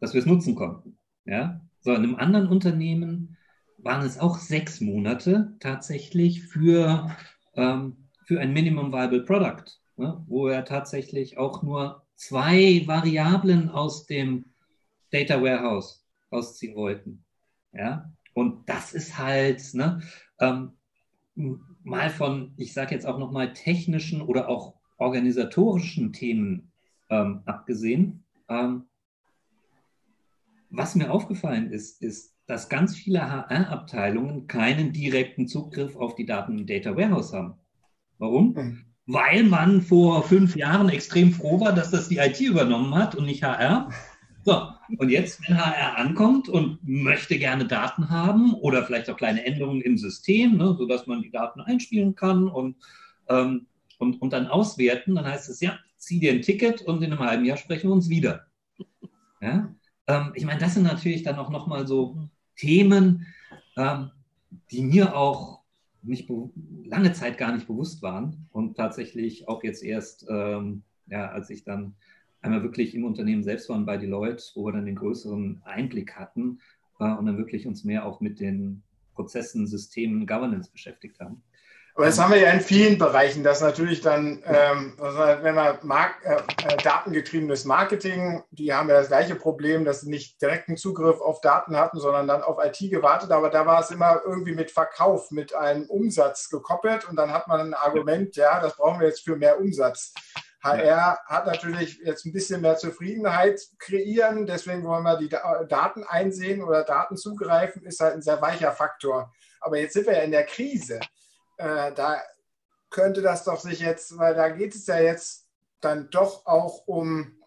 dass wir es nutzen konnten. Ja? So, in einem anderen Unternehmen waren es auch sechs Monate tatsächlich für ähm, für ein Minimum Viable Product, ne, wo wir tatsächlich auch nur zwei Variablen aus dem Data Warehouse rausziehen wollten. Ja? Und das ist halt ne, ähm, mal von, ich sage jetzt auch nochmal technischen oder auch organisatorischen Themen ähm, abgesehen. Ähm, was mir aufgefallen ist, ist, dass ganz viele HR-Abteilungen keinen direkten Zugriff auf die Daten im Data Warehouse haben. Warum? Mhm. Weil man vor fünf Jahren extrem froh war, dass das die IT übernommen hat und nicht HR. So, und jetzt, wenn HR ankommt und möchte gerne Daten haben oder vielleicht auch kleine Änderungen im System, ne, sodass man die Daten einspielen kann und, ähm, und, und dann auswerten, dann heißt es, ja, zieh dir ein Ticket und in einem halben Jahr sprechen wir uns wieder. Ja? Ähm, ich meine, das sind natürlich dann auch nochmal so Themen, ähm, die mir auch nicht lange Zeit gar nicht bewusst waren und tatsächlich auch jetzt erst, ähm, ja, als ich dann einmal wirklich im Unternehmen selbst war bei Deloitte, wo wir dann den größeren Einblick hatten äh, und dann wirklich uns mehr auch mit den Prozessen, Systemen, Governance beschäftigt haben. Aber das haben wir ja in vielen Bereichen, dass natürlich dann, ähm, also wenn man Mark äh, äh, datengetriebenes Marketing, die haben ja das gleiche Problem, dass sie nicht direkten Zugriff auf Daten hatten, sondern dann auf IT gewartet. Aber da war es immer irgendwie mit Verkauf, mit einem Umsatz gekoppelt und dann hat man ein Argument, ja, das brauchen wir jetzt für mehr Umsatz. HR hat natürlich jetzt ein bisschen mehr Zufriedenheit kreieren, deswegen wollen wir die Daten einsehen oder Daten zugreifen, ist halt ein sehr weicher Faktor. Aber jetzt sind wir ja in der Krise äh, da könnte das doch sich jetzt, weil da geht es ja jetzt dann doch auch um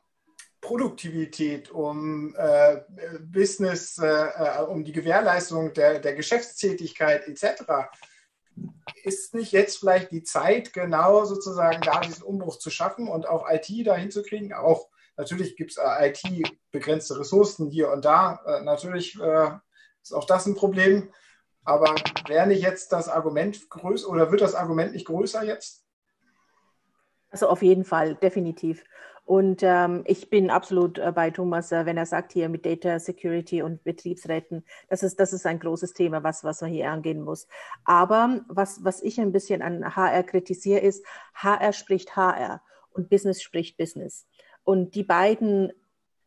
Produktivität, um äh, Business, äh, äh um die Gewährleistung der, der Geschäftstätigkeit etc. Ist nicht jetzt vielleicht die Zeit, genau sozusagen da diesen Umbruch zu schaffen und auch IT dahin zu kriegen? Auch natürlich gibt es äh, IT-begrenzte Ressourcen hier und da. Äh, natürlich ist auch das ein Problem. Aber wäre nicht jetzt das Argument größer oder wird das Argument nicht größer jetzt? Also auf jeden Fall, definitiv. Und ähm, ich bin absolut äh, bei Thomas, äh, wenn er sagt hier mit Data Security und Betriebsräten, das ist, das ist ein großes Thema, was, was man hier angehen muss. Aber was, was ich ein bisschen an HR kritisiere, ist, HR spricht HR und Business spricht Business. Und die beiden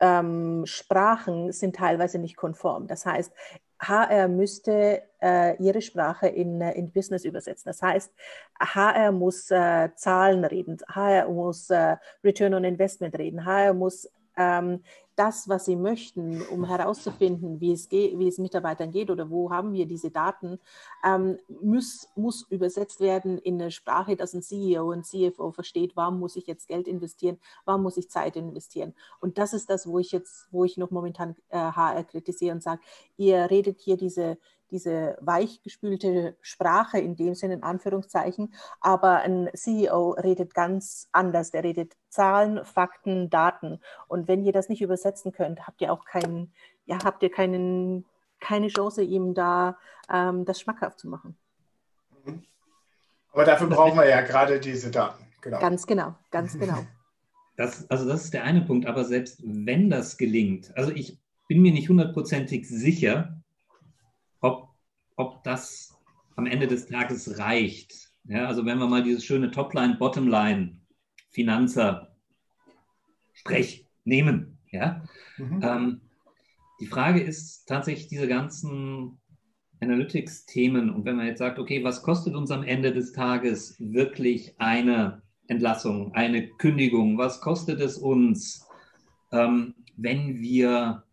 ähm, Sprachen sind teilweise nicht konform. Das heißt, HR müsste äh, ihre Sprache in, äh, in Business übersetzen. Das heißt, HR muss äh, Zahlen reden, HR muss äh, Return on Investment reden, HR muss ähm, das, was sie möchten, um herauszufinden, wie es, geht, wie es Mitarbeitern geht oder wo haben wir diese Daten, ähm, muss, muss übersetzt werden in eine Sprache, dass ein CEO und CFO versteht, warum muss ich jetzt Geld investieren, warum muss ich Zeit investieren. Und das ist das, wo ich jetzt, wo ich noch momentan äh, HR kritisiere und sage, ihr redet hier diese, diese weichgespülte Sprache in dem Sinne, in Anführungszeichen. Aber ein CEO redet ganz anders. Der redet Zahlen, Fakten, Daten. Und wenn ihr das nicht übersetzen könnt, habt ihr auch keinen, ja, habt ihr keinen, keine Chance, ihm da ähm, das schmackhaft zu machen. Mhm. Aber dafür brauchen wir ja gerade diese Daten. Genau. Ganz genau, ganz genau. Das, also das ist der eine Punkt, aber selbst wenn das gelingt, also ich bin mir nicht hundertprozentig sicher, ob, das am Ende des Tages reicht. Ja, also wenn wir mal dieses schöne Topline, Bottomline, Finanzer, Sprech nehmen. Ja? Mhm. Ähm, die Frage ist tatsächlich diese ganzen Analytics-Themen und wenn man jetzt sagt, okay, was kostet uns am Ende des Tages wirklich eine Entlassung, eine Kündigung? Was kostet es uns, ähm, wenn wir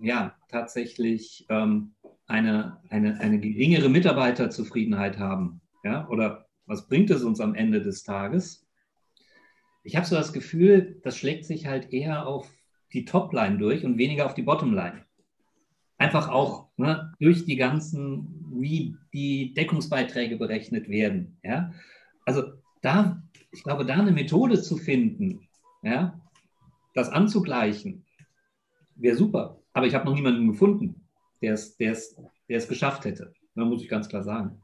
ja tatsächlich ähm, eine, eine, eine geringere Mitarbeiterzufriedenheit haben? Ja? Oder was bringt es uns am Ende des Tages? Ich habe so das Gefühl, das schlägt sich halt eher auf die Topline durch und weniger auf die Bottomline. Einfach auch ne, durch die ganzen, wie die Deckungsbeiträge berechnet werden. Ja? Also da, ich glaube, da eine Methode zu finden, ja, das anzugleichen, wäre super. Aber ich habe noch niemanden gefunden, der es, der es, der es geschafft hätte. Da muss ich ganz klar sagen.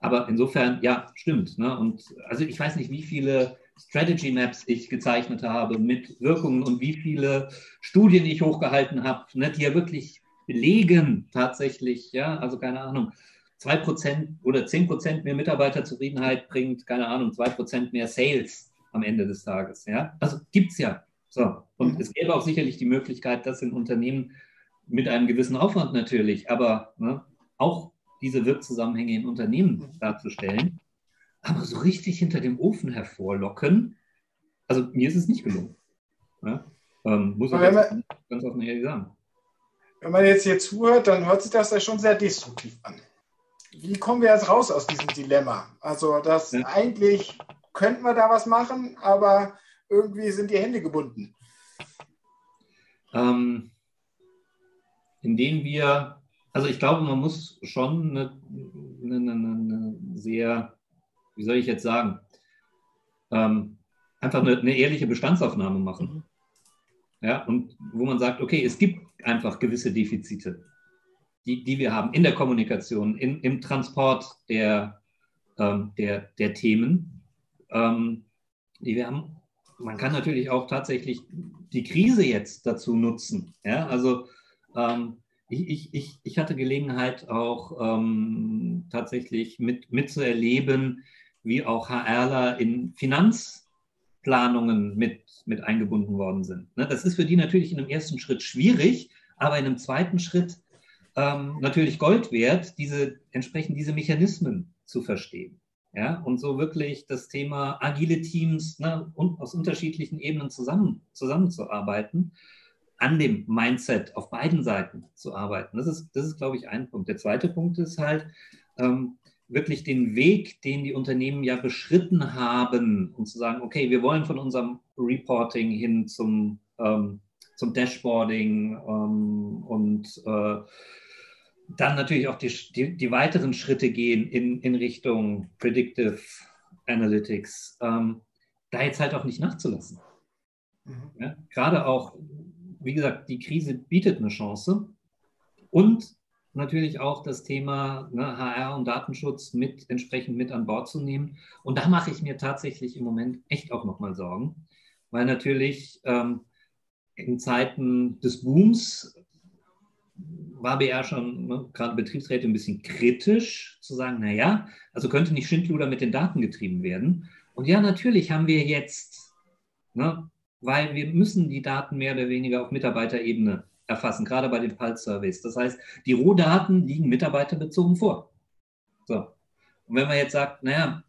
Aber insofern, ja, stimmt. Ne? Und also ich weiß nicht, wie viele Strategy Maps ich gezeichnet habe mit Wirkungen und wie viele Studien ich hochgehalten habe, ne, die ja wirklich belegen tatsächlich, ja, also keine Ahnung, 2% oder 10% mehr Mitarbeiterzufriedenheit bringt, keine Ahnung, 2% mehr Sales am Ende des Tages. Ja? Also gibt es ja. So. Und mhm. es gäbe auch sicherlich die Möglichkeit, das in Unternehmen mit einem gewissen Aufwand natürlich, aber ne, auch diese Wirkzusammenhänge in Unternehmen darzustellen. Aber so richtig hinter dem Ofen hervorlocken, also mir ist es nicht gelungen. Ja? Ähm, muss ich man, ganz offen ehrlich sagen. Wenn man jetzt hier zuhört, dann hört sich das ja schon sehr destruktiv an. Wie kommen wir jetzt raus aus diesem Dilemma? Also, das ja. eigentlich könnten wir da was machen, aber irgendwie sind die Hände gebunden. Ähm, indem wir, also ich glaube, man muss schon eine, eine, eine sehr, wie soll ich jetzt sagen, ähm, einfach eine, eine, ehrliche Bestandsaufnahme machen. Ja, und wo man sagt, okay, es gibt einfach gewisse Defizite. die, die wir haben in der Kommunikation, in, im Transport der, ähm, der, der Themen, ähm, die wir haben. Man kann natürlich auch tatsächlich die Krise jetzt dazu nutzen. Ja? Also ähm, ich, ich, ich hatte Gelegenheit auch ähm, tatsächlich mit, mitzuerleben, wie auch HRler in Finanzplanungen mit, mit eingebunden worden sind. Ne? Das ist für die natürlich in einem ersten Schritt schwierig, aber in einem zweiten Schritt ähm, natürlich Gold wert, diese, entsprechend diese Mechanismen zu verstehen. Ja, und so wirklich das Thema agile Teams ne, und aus unterschiedlichen Ebenen zusammen, zusammenzuarbeiten, an dem Mindset auf beiden Seiten zu arbeiten. Das ist, das ist, glaube ich, ein Punkt. Der zweite Punkt ist halt, ähm, wirklich den Weg, den die Unternehmen ja beschritten haben, und zu sagen, okay, wir wollen von unserem Reporting hin zum, ähm, zum Dashboarding ähm, und äh, dann natürlich auch die, die, die, weiteren Schritte gehen in, in Richtung Predictive Analytics, ähm, da jetzt halt auch nicht nachzulassen. Mhm. Ja, gerade auch, wie gesagt, die Krise bietet eine Chance und natürlich auch das Thema ne, HR und Datenschutz mit entsprechend mit an Bord zu nehmen. Und da mache ich mir tatsächlich im Moment echt auch nochmal Sorgen, weil natürlich ähm, in Zeiten des Booms war BR schon, ne, gerade Betriebsräte, ein bisschen kritisch zu sagen, naja, also könnte nicht Schindluder mit den Daten getrieben werden. Und ja, natürlich haben wir jetzt, ne, weil wir müssen die Daten mehr oder weniger auf Mitarbeiterebene erfassen, gerade bei den Pulse-Surveys. Das heißt, die Rohdaten liegen mitarbeiterbezogen vor. So. Und wenn man jetzt sagt, naja,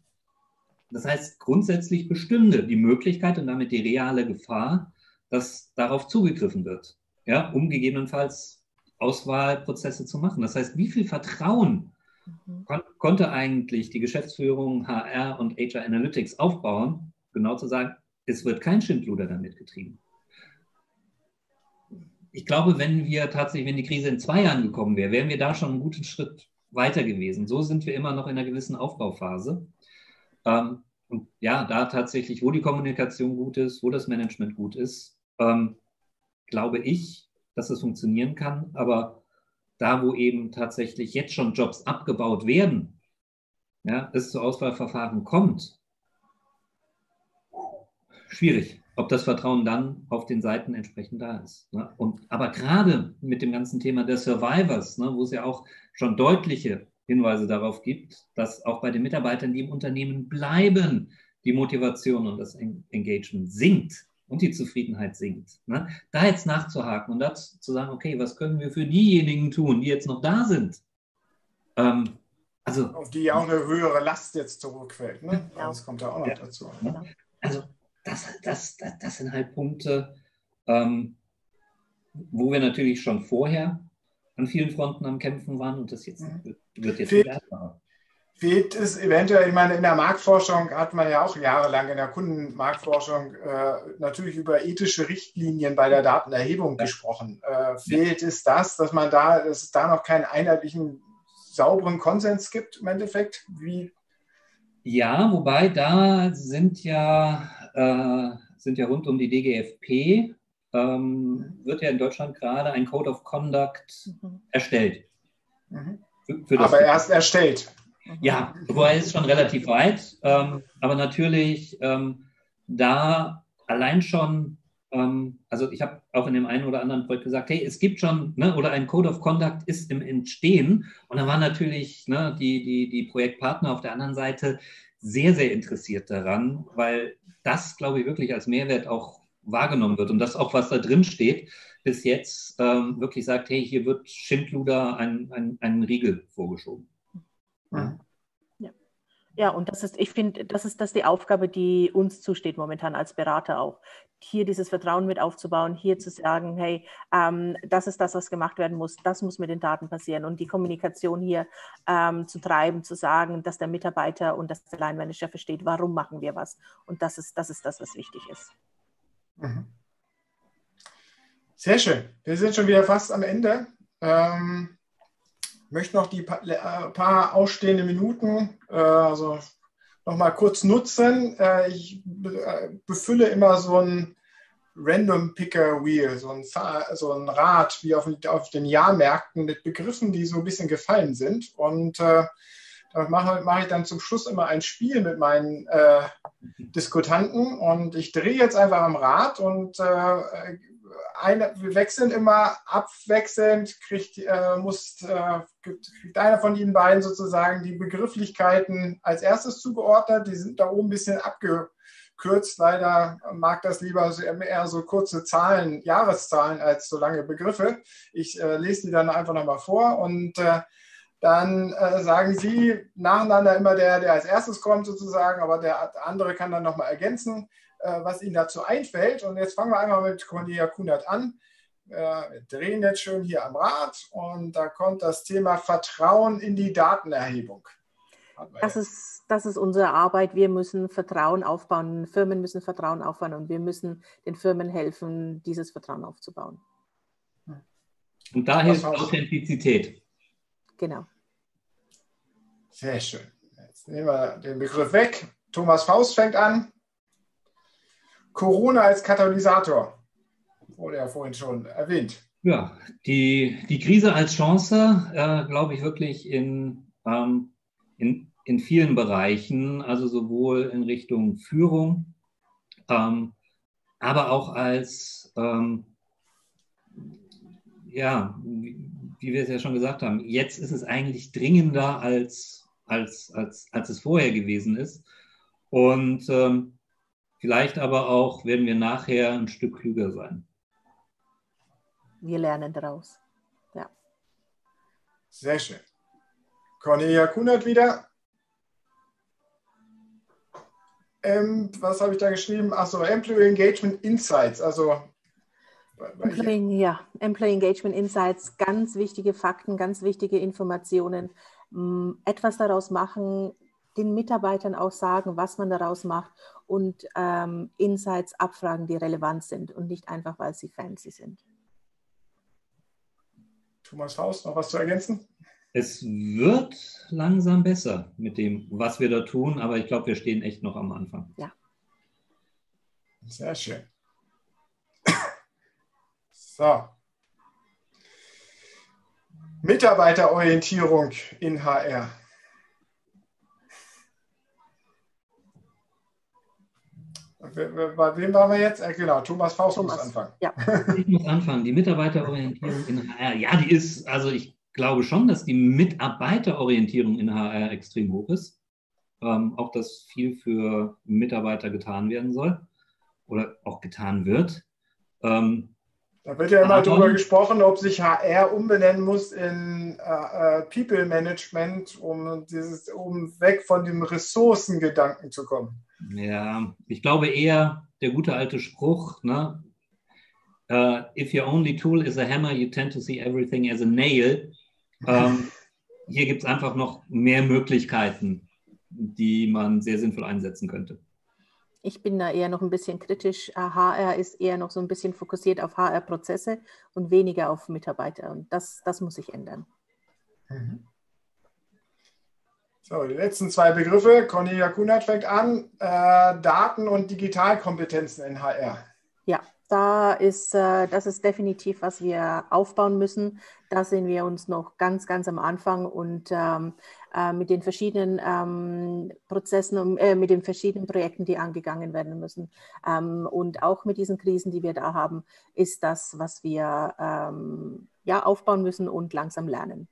das heißt, grundsätzlich bestünde die Möglichkeit und damit die reale Gefahr, dass darauf zugegriffen wird, ja, um gegebenenfalls Auswahlprozesse zu machen. Das heißt, wie viel Vertrauen mhm. kon konnte eigentlich die Geschäftsführung HR und HR Analytics aufbauen, genau zu sagen, es wird kein Schindluder damit getrieben. Ich glaube, wenn wir tatsächlich, wenn die Krise in zwei Jahren gekommen wäre, wären wir da schon einen guten Schritt weiter gewesen. So sind wir immer noch in einer gewissen Aufbauphase. Ähm, ja, da tatsächlich, wo die Kommunikation gut ist, wo das Management gut ist, ähm, glaube ich, dass es funktionieren kann. Aber da, wo eben tatsächlich jetzt schon Jobs abgebaut werden, ja, es zu Auswahlverfahren kommt, schwierig, ob das Vertrauen dann auf den Seiten entsprechend da ist. Ne? Und, aber gerade mit dem ganzen Thema der Survivors, ne, wo es ja auch schon deutliche Hinweise darauf gibt, dass auch bei den Mitarbeitern, die im Unternehmen bleiben, die Motivation und das Engagement sinkt und die Zufriedenheit sinkt. Ne? Da jetzt nachzuhaken und dazu zu sagen, okay, was können wir für diejenigen tun, die jetzt noch da sind? Ähm, also, Auf die ja auch eine höhere Last jetzt zurückfällt. Ne? Ja. Das kommt ja auch noch ja. dazu. Also das, das, das, das, sind halt Punkte, ähm, wo wir natürlich schon vorher an vielen Fronten am Kämpfen waren und das jetzt mhm. wird jetzt wieder fehlt es eventuell, ich meine, in der Marktforschung hat man ja auch jahrelang in der Kundenmarktforschung äh, natürlich über ethische Richtlinien bei der Datenerhebung ja. gesprochen. Äh, fehlt es das, dass man da, dass es da noch keinen einheitlichen, sauberen Konsens gibt im Endeffekt? Wie? Ja, wobei da sind ja, äh, sind ja rund um die DGFP, ähm, wird ja in Deutschland gerade ein Code of Conduct mhm. erstellt. Mhm. Für, für Aber erst erstellt. Ja, er ist schon relativ weit, ähm, aber natürlich ähm, da allein schon, ähm, also ich habe auch in dem einen oder anderen Projekt gesagt, hey, es gibt schon, ne, oder ein Code of Conduct ist im Entstehen und da waren natürlich ne, die, die, die Projektpartner auf der anderen Seite sehr, sehr interessiert daran, weil das, glaube ich, wirklich als Mehrwert auch wahrgenommen wird und das auch, was da drin steht, bis jetzt ähm, wirklich sagt, hey, hier wird Schindluder ein, ein, einen Riegel vorgeschoben. Ja. Ja, und das ist, ich finde, das ist das die Aufgabe, die uns zusteht momentan als Berater auch. Hier dieses Vertrauen mit aufzubauen, hier zu sagen, hey, ähm, das ist das, was gemacht werden muss, das muss mit den Daten passieren und die Kommunikation hier ähm, zu treiben, zu sagen, dass der Mitarbeiter und dass der Line versteht, warum machen wir was. Und das ist das, ist das was wichtig ist. Mhm. Sehr schön. Wir sind schon wieder fast am Ende. Ähm, möchte noch die paar, äh, paar ausstehende Minuten äh, also noch mal kurz nutzen. Äh, ich äh, befülle immer so ein Random Picker Wheel, so ein, so ein Rad wie auf, auf, den Jahrmärkten mit Begriffen, die so ein bisschen gefallen sind. Und äh, da mache, mache, ich dann zum Schluss immer ein Spiel mit meinen äh, Diskutanten und ich drehe jetzt einfach am Rad und äh, eine, wir wechseln immer abwechselnd, kriegt, äh, muss, äh, kriegt einer von Ihnen beiden sozusagen die Begrifflichkeiten als erstes zugeordnet. Die sind da oben ein bisschen abgekürzt. Leider mag das lieber so, eher so kurze Zahlen, Jahreszahlen als so lange Begriffe. Ich äh, lese die dann einfach nochmal vor und äh, dann äh, sagen Sie nacheinander immer der, der als erstes kommt sozusagen, aber der andere kann dann nochmal ergänzen. Äh, was Ihnen dazu einfällt. Und jetzt fangen wir einmal mit Cornelia Kunert an. Äh, wir drehen jetzt schön hier am Rad und da kommt das Thema Vertrauen in die Datenerhebung. Das ist, das ist unsere Arbeit. Wir müssen Vertrauen aufbauen. Firmen müssen Vertrauen aufbauen und wir müssen den Firmen helfen, dieses Vertrauen aufzubauen. Und da hilft Authentizität. Genau. Sehr schön. Jetzt nehmen wir den Begriff weg. Thomas Faust fängt an. Corona als Katalysator, wurde ja vorhin schon erwähnt. Ja, die, die Krise als Chance, äh, glaube ich, wirklich in, ähm, in, in vielen Bereichen, also sowohl in Richtung Führung, ähm, aber auch als, ähm, ja, wie, wie wir es ja schon gesagt haben, jetzt ist es eigentlich dringender als, als, als, als es vorher gewesen ist. Und ähm, Vielleicht aber auch werden wir nachher ein Stück klüger sein. Wir lernen daraus. Ja. Sehr schön. Cornelia Kunert wieder. Ähm, was habe ich da geschrieben? Achso, Employee Engagement Insights. Also Employee, ja, Employee Engagement Insights, ganz wichtige Fakten, ganz wichtige Informationen. Mm, etwas daraus machen, den Mitarbeitern auch sagen, was man daraus macht und ähm, Insights abfragen, die relevant sind und nicht einfach, weil sie fancy sind. Thomas Faust, noch was zu ergänzen? Es wird langsam besser mit dem, was wir da tun, aber ich glaube, wir stehen echt noch am Anfang. Ja. Sehr schön. So. Mitarbeiterorientierung in HR. Bei wem waren wir jetzt? Äh, genau, Thomas Faust Thomas. muss anfangen. Ja. Ich muss anfangen. Die Mitarbeiterorientierung in HR. Ja, die ist, also ich glaube schon, dass die Mitarbeiterorientierung in HR extrem hoch ist. Ähm, auch, dass viel für Mitarbeiter getan werden soll oder auch getan wird. Ähm, da wird ja immer darüber gesprochen, ob sich HR umbenennen muss in äh, äh, People Management, um, dieses, um weg von dem Ressourcengedanken zu kommen. Ja, ich glaube eher der gute alte Spruch, ne? Uh, if your only tool is a hammer, you tend to see everything as a nail. Ähm, hier gibt es einfach noch mehr Möglichkeiten, die man sehr sinnvoll einsetzen könnte. Ich bin da eher noch ein bisschen kritisch. HR ist eher noch so ein bisschen fokussiert auf HR-Prozesse und weniger auf Mitarbeiter. Und das, das muss sich ändern. Mhm. So, die letzten zwei Begriffe. Cornelia Kunert fängt an. Äh, Daten- und Digitalkompetenzen in HR. Ja, da ist, äh, das ist definitiv, was wir aufbauen müssen. Da sehen wir uns noch ganz, ganz am Anfang und ähm, äh, mit den verschiedenen ähm, Prozessen, äh, mit den verschiedenen Projekten, die angegangen werden müssen. Ähm, und auch mit diesen Krisen, die wir da haben, ist das, was wir ja, aufbauen müssen und langsam lernen.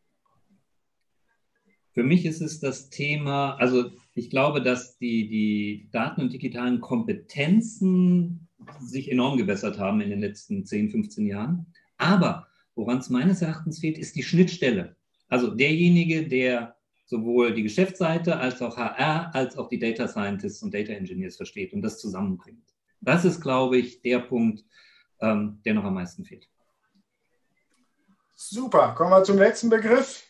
Für mich ist es das Thema, also ich glaube, dass die, die Daten- und digitalen Kompetenzen sich enorm gebessert haben in den letzten 10, 15 Jahren. Aber woran es meines Erachtens fehlt, ist die Schnittstelle. Also derjenige, der sowohl die Geschäftsseite als auch HR als auch die Data Scientists und Data Engineers versteht und das zusammenbringt. Das ist, glaube ich, der Punkt, ähm, der noch am meisten fehlt. Super, kommen wir zum letzten Begriff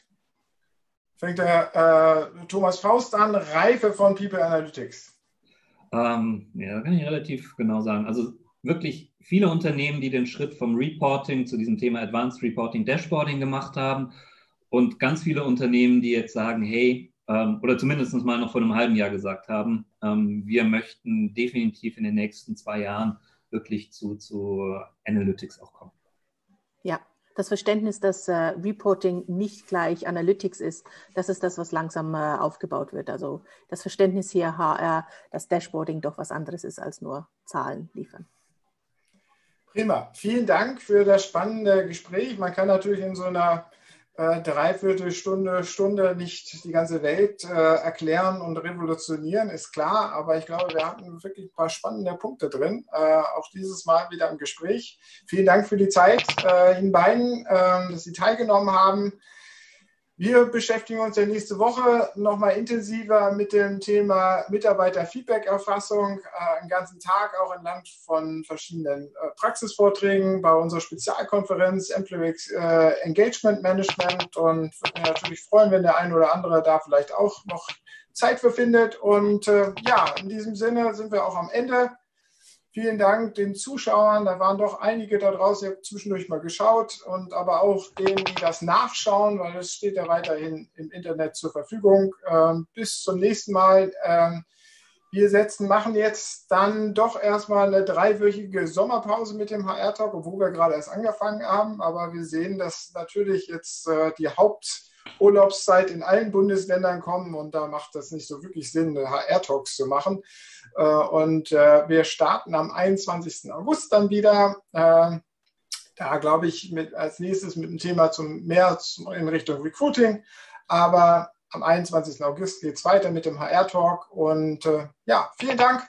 fängt der äh, Thomas Faust an, Reife von People Analytics. Ähm, ja, da kann ich relativ genau sagen. Also wirklich viele Unternehmen, die den Schritt vom Reporting zu diesem Thema Advanced Reporting Dashboarding gemacht haben und ganz viele Unternehmen, die jetzt sagen, hey, ähm, oder zumindest mal noch vor einem halben Jahr gesagt haben, ähm, wir möchten definitiv in den nächsten zwei Jahren wirklich zu, zu Analytics auch kommen. Ja, das Verständnis, dass äh, Reporting nicht gleich Analytics ist, das ist das, was langsam äh, aufgebaut wird. Also das Verständnis hier HR, dass Dashboarding doch was anderes ist als nur Zahlen liefern. Prima. Vielen Dank für das spannende Gespräch. Man kann natürlich in so einer äh, Dreiviertelstunde, Stunde nicht die ganze Welt äh, erklären und revolutionieren, ist klar. Aber ich glaube, wir hatten wirklich ein paar spannende Punkte drin. Äh, auch dieses Mal wieder im Gespräch. Vielen Dank für die Zeit äh, Ihnen beiden, ähm, dass Sie teilgenommen haben. Wir beschäftigen uns ja nächste Woche nochmal intensiver mit dem Thema Mitarbeiter-Feedback-Erfassung, äh, einen ganzen Tag auch entlang von verschiedenen äh, Praxisvorträgen bei unserer Spezialkonferenz Employee äh, Engagement Management und würde mich natürlich freuen, wenn der ein oder andere da vielleicht auch noch Zeit für findet. Und äh, ja, in diesem Sinne sind wir auch am Ende. Vielen Dank den Zuschauern. Da waren doch einige da draußen. Ich habe zwischendurch mal geschaut und aber auch denen, die das nachschauen, weil es steht ja weiterhin im Internet zur Verfügung. Ähm, bis zum nächsten Mal. Ähm, wir setzen, machen jetzt dann doch erstmal eine dreiwöchige Sommerpause mit dem HR-Talk, obwohl wir gerade erst angefangen haben. Aber wir sehen, dass natürlich jetzt äh, die Haupturlaubszeit in allen Bundesländern kommen und da macht das nicht so wirklich Sinn, HR-Talks zu machen. Äh, und äh, wir starten am 21. August dann wieder. Äh, da glaube ich mit, als nächstes mit dem Thema zum mehr in Richtung Recruiting. Aber am 21. August geht es weiter mit dem HR-Talk. Und äh, ja, vielen Dank.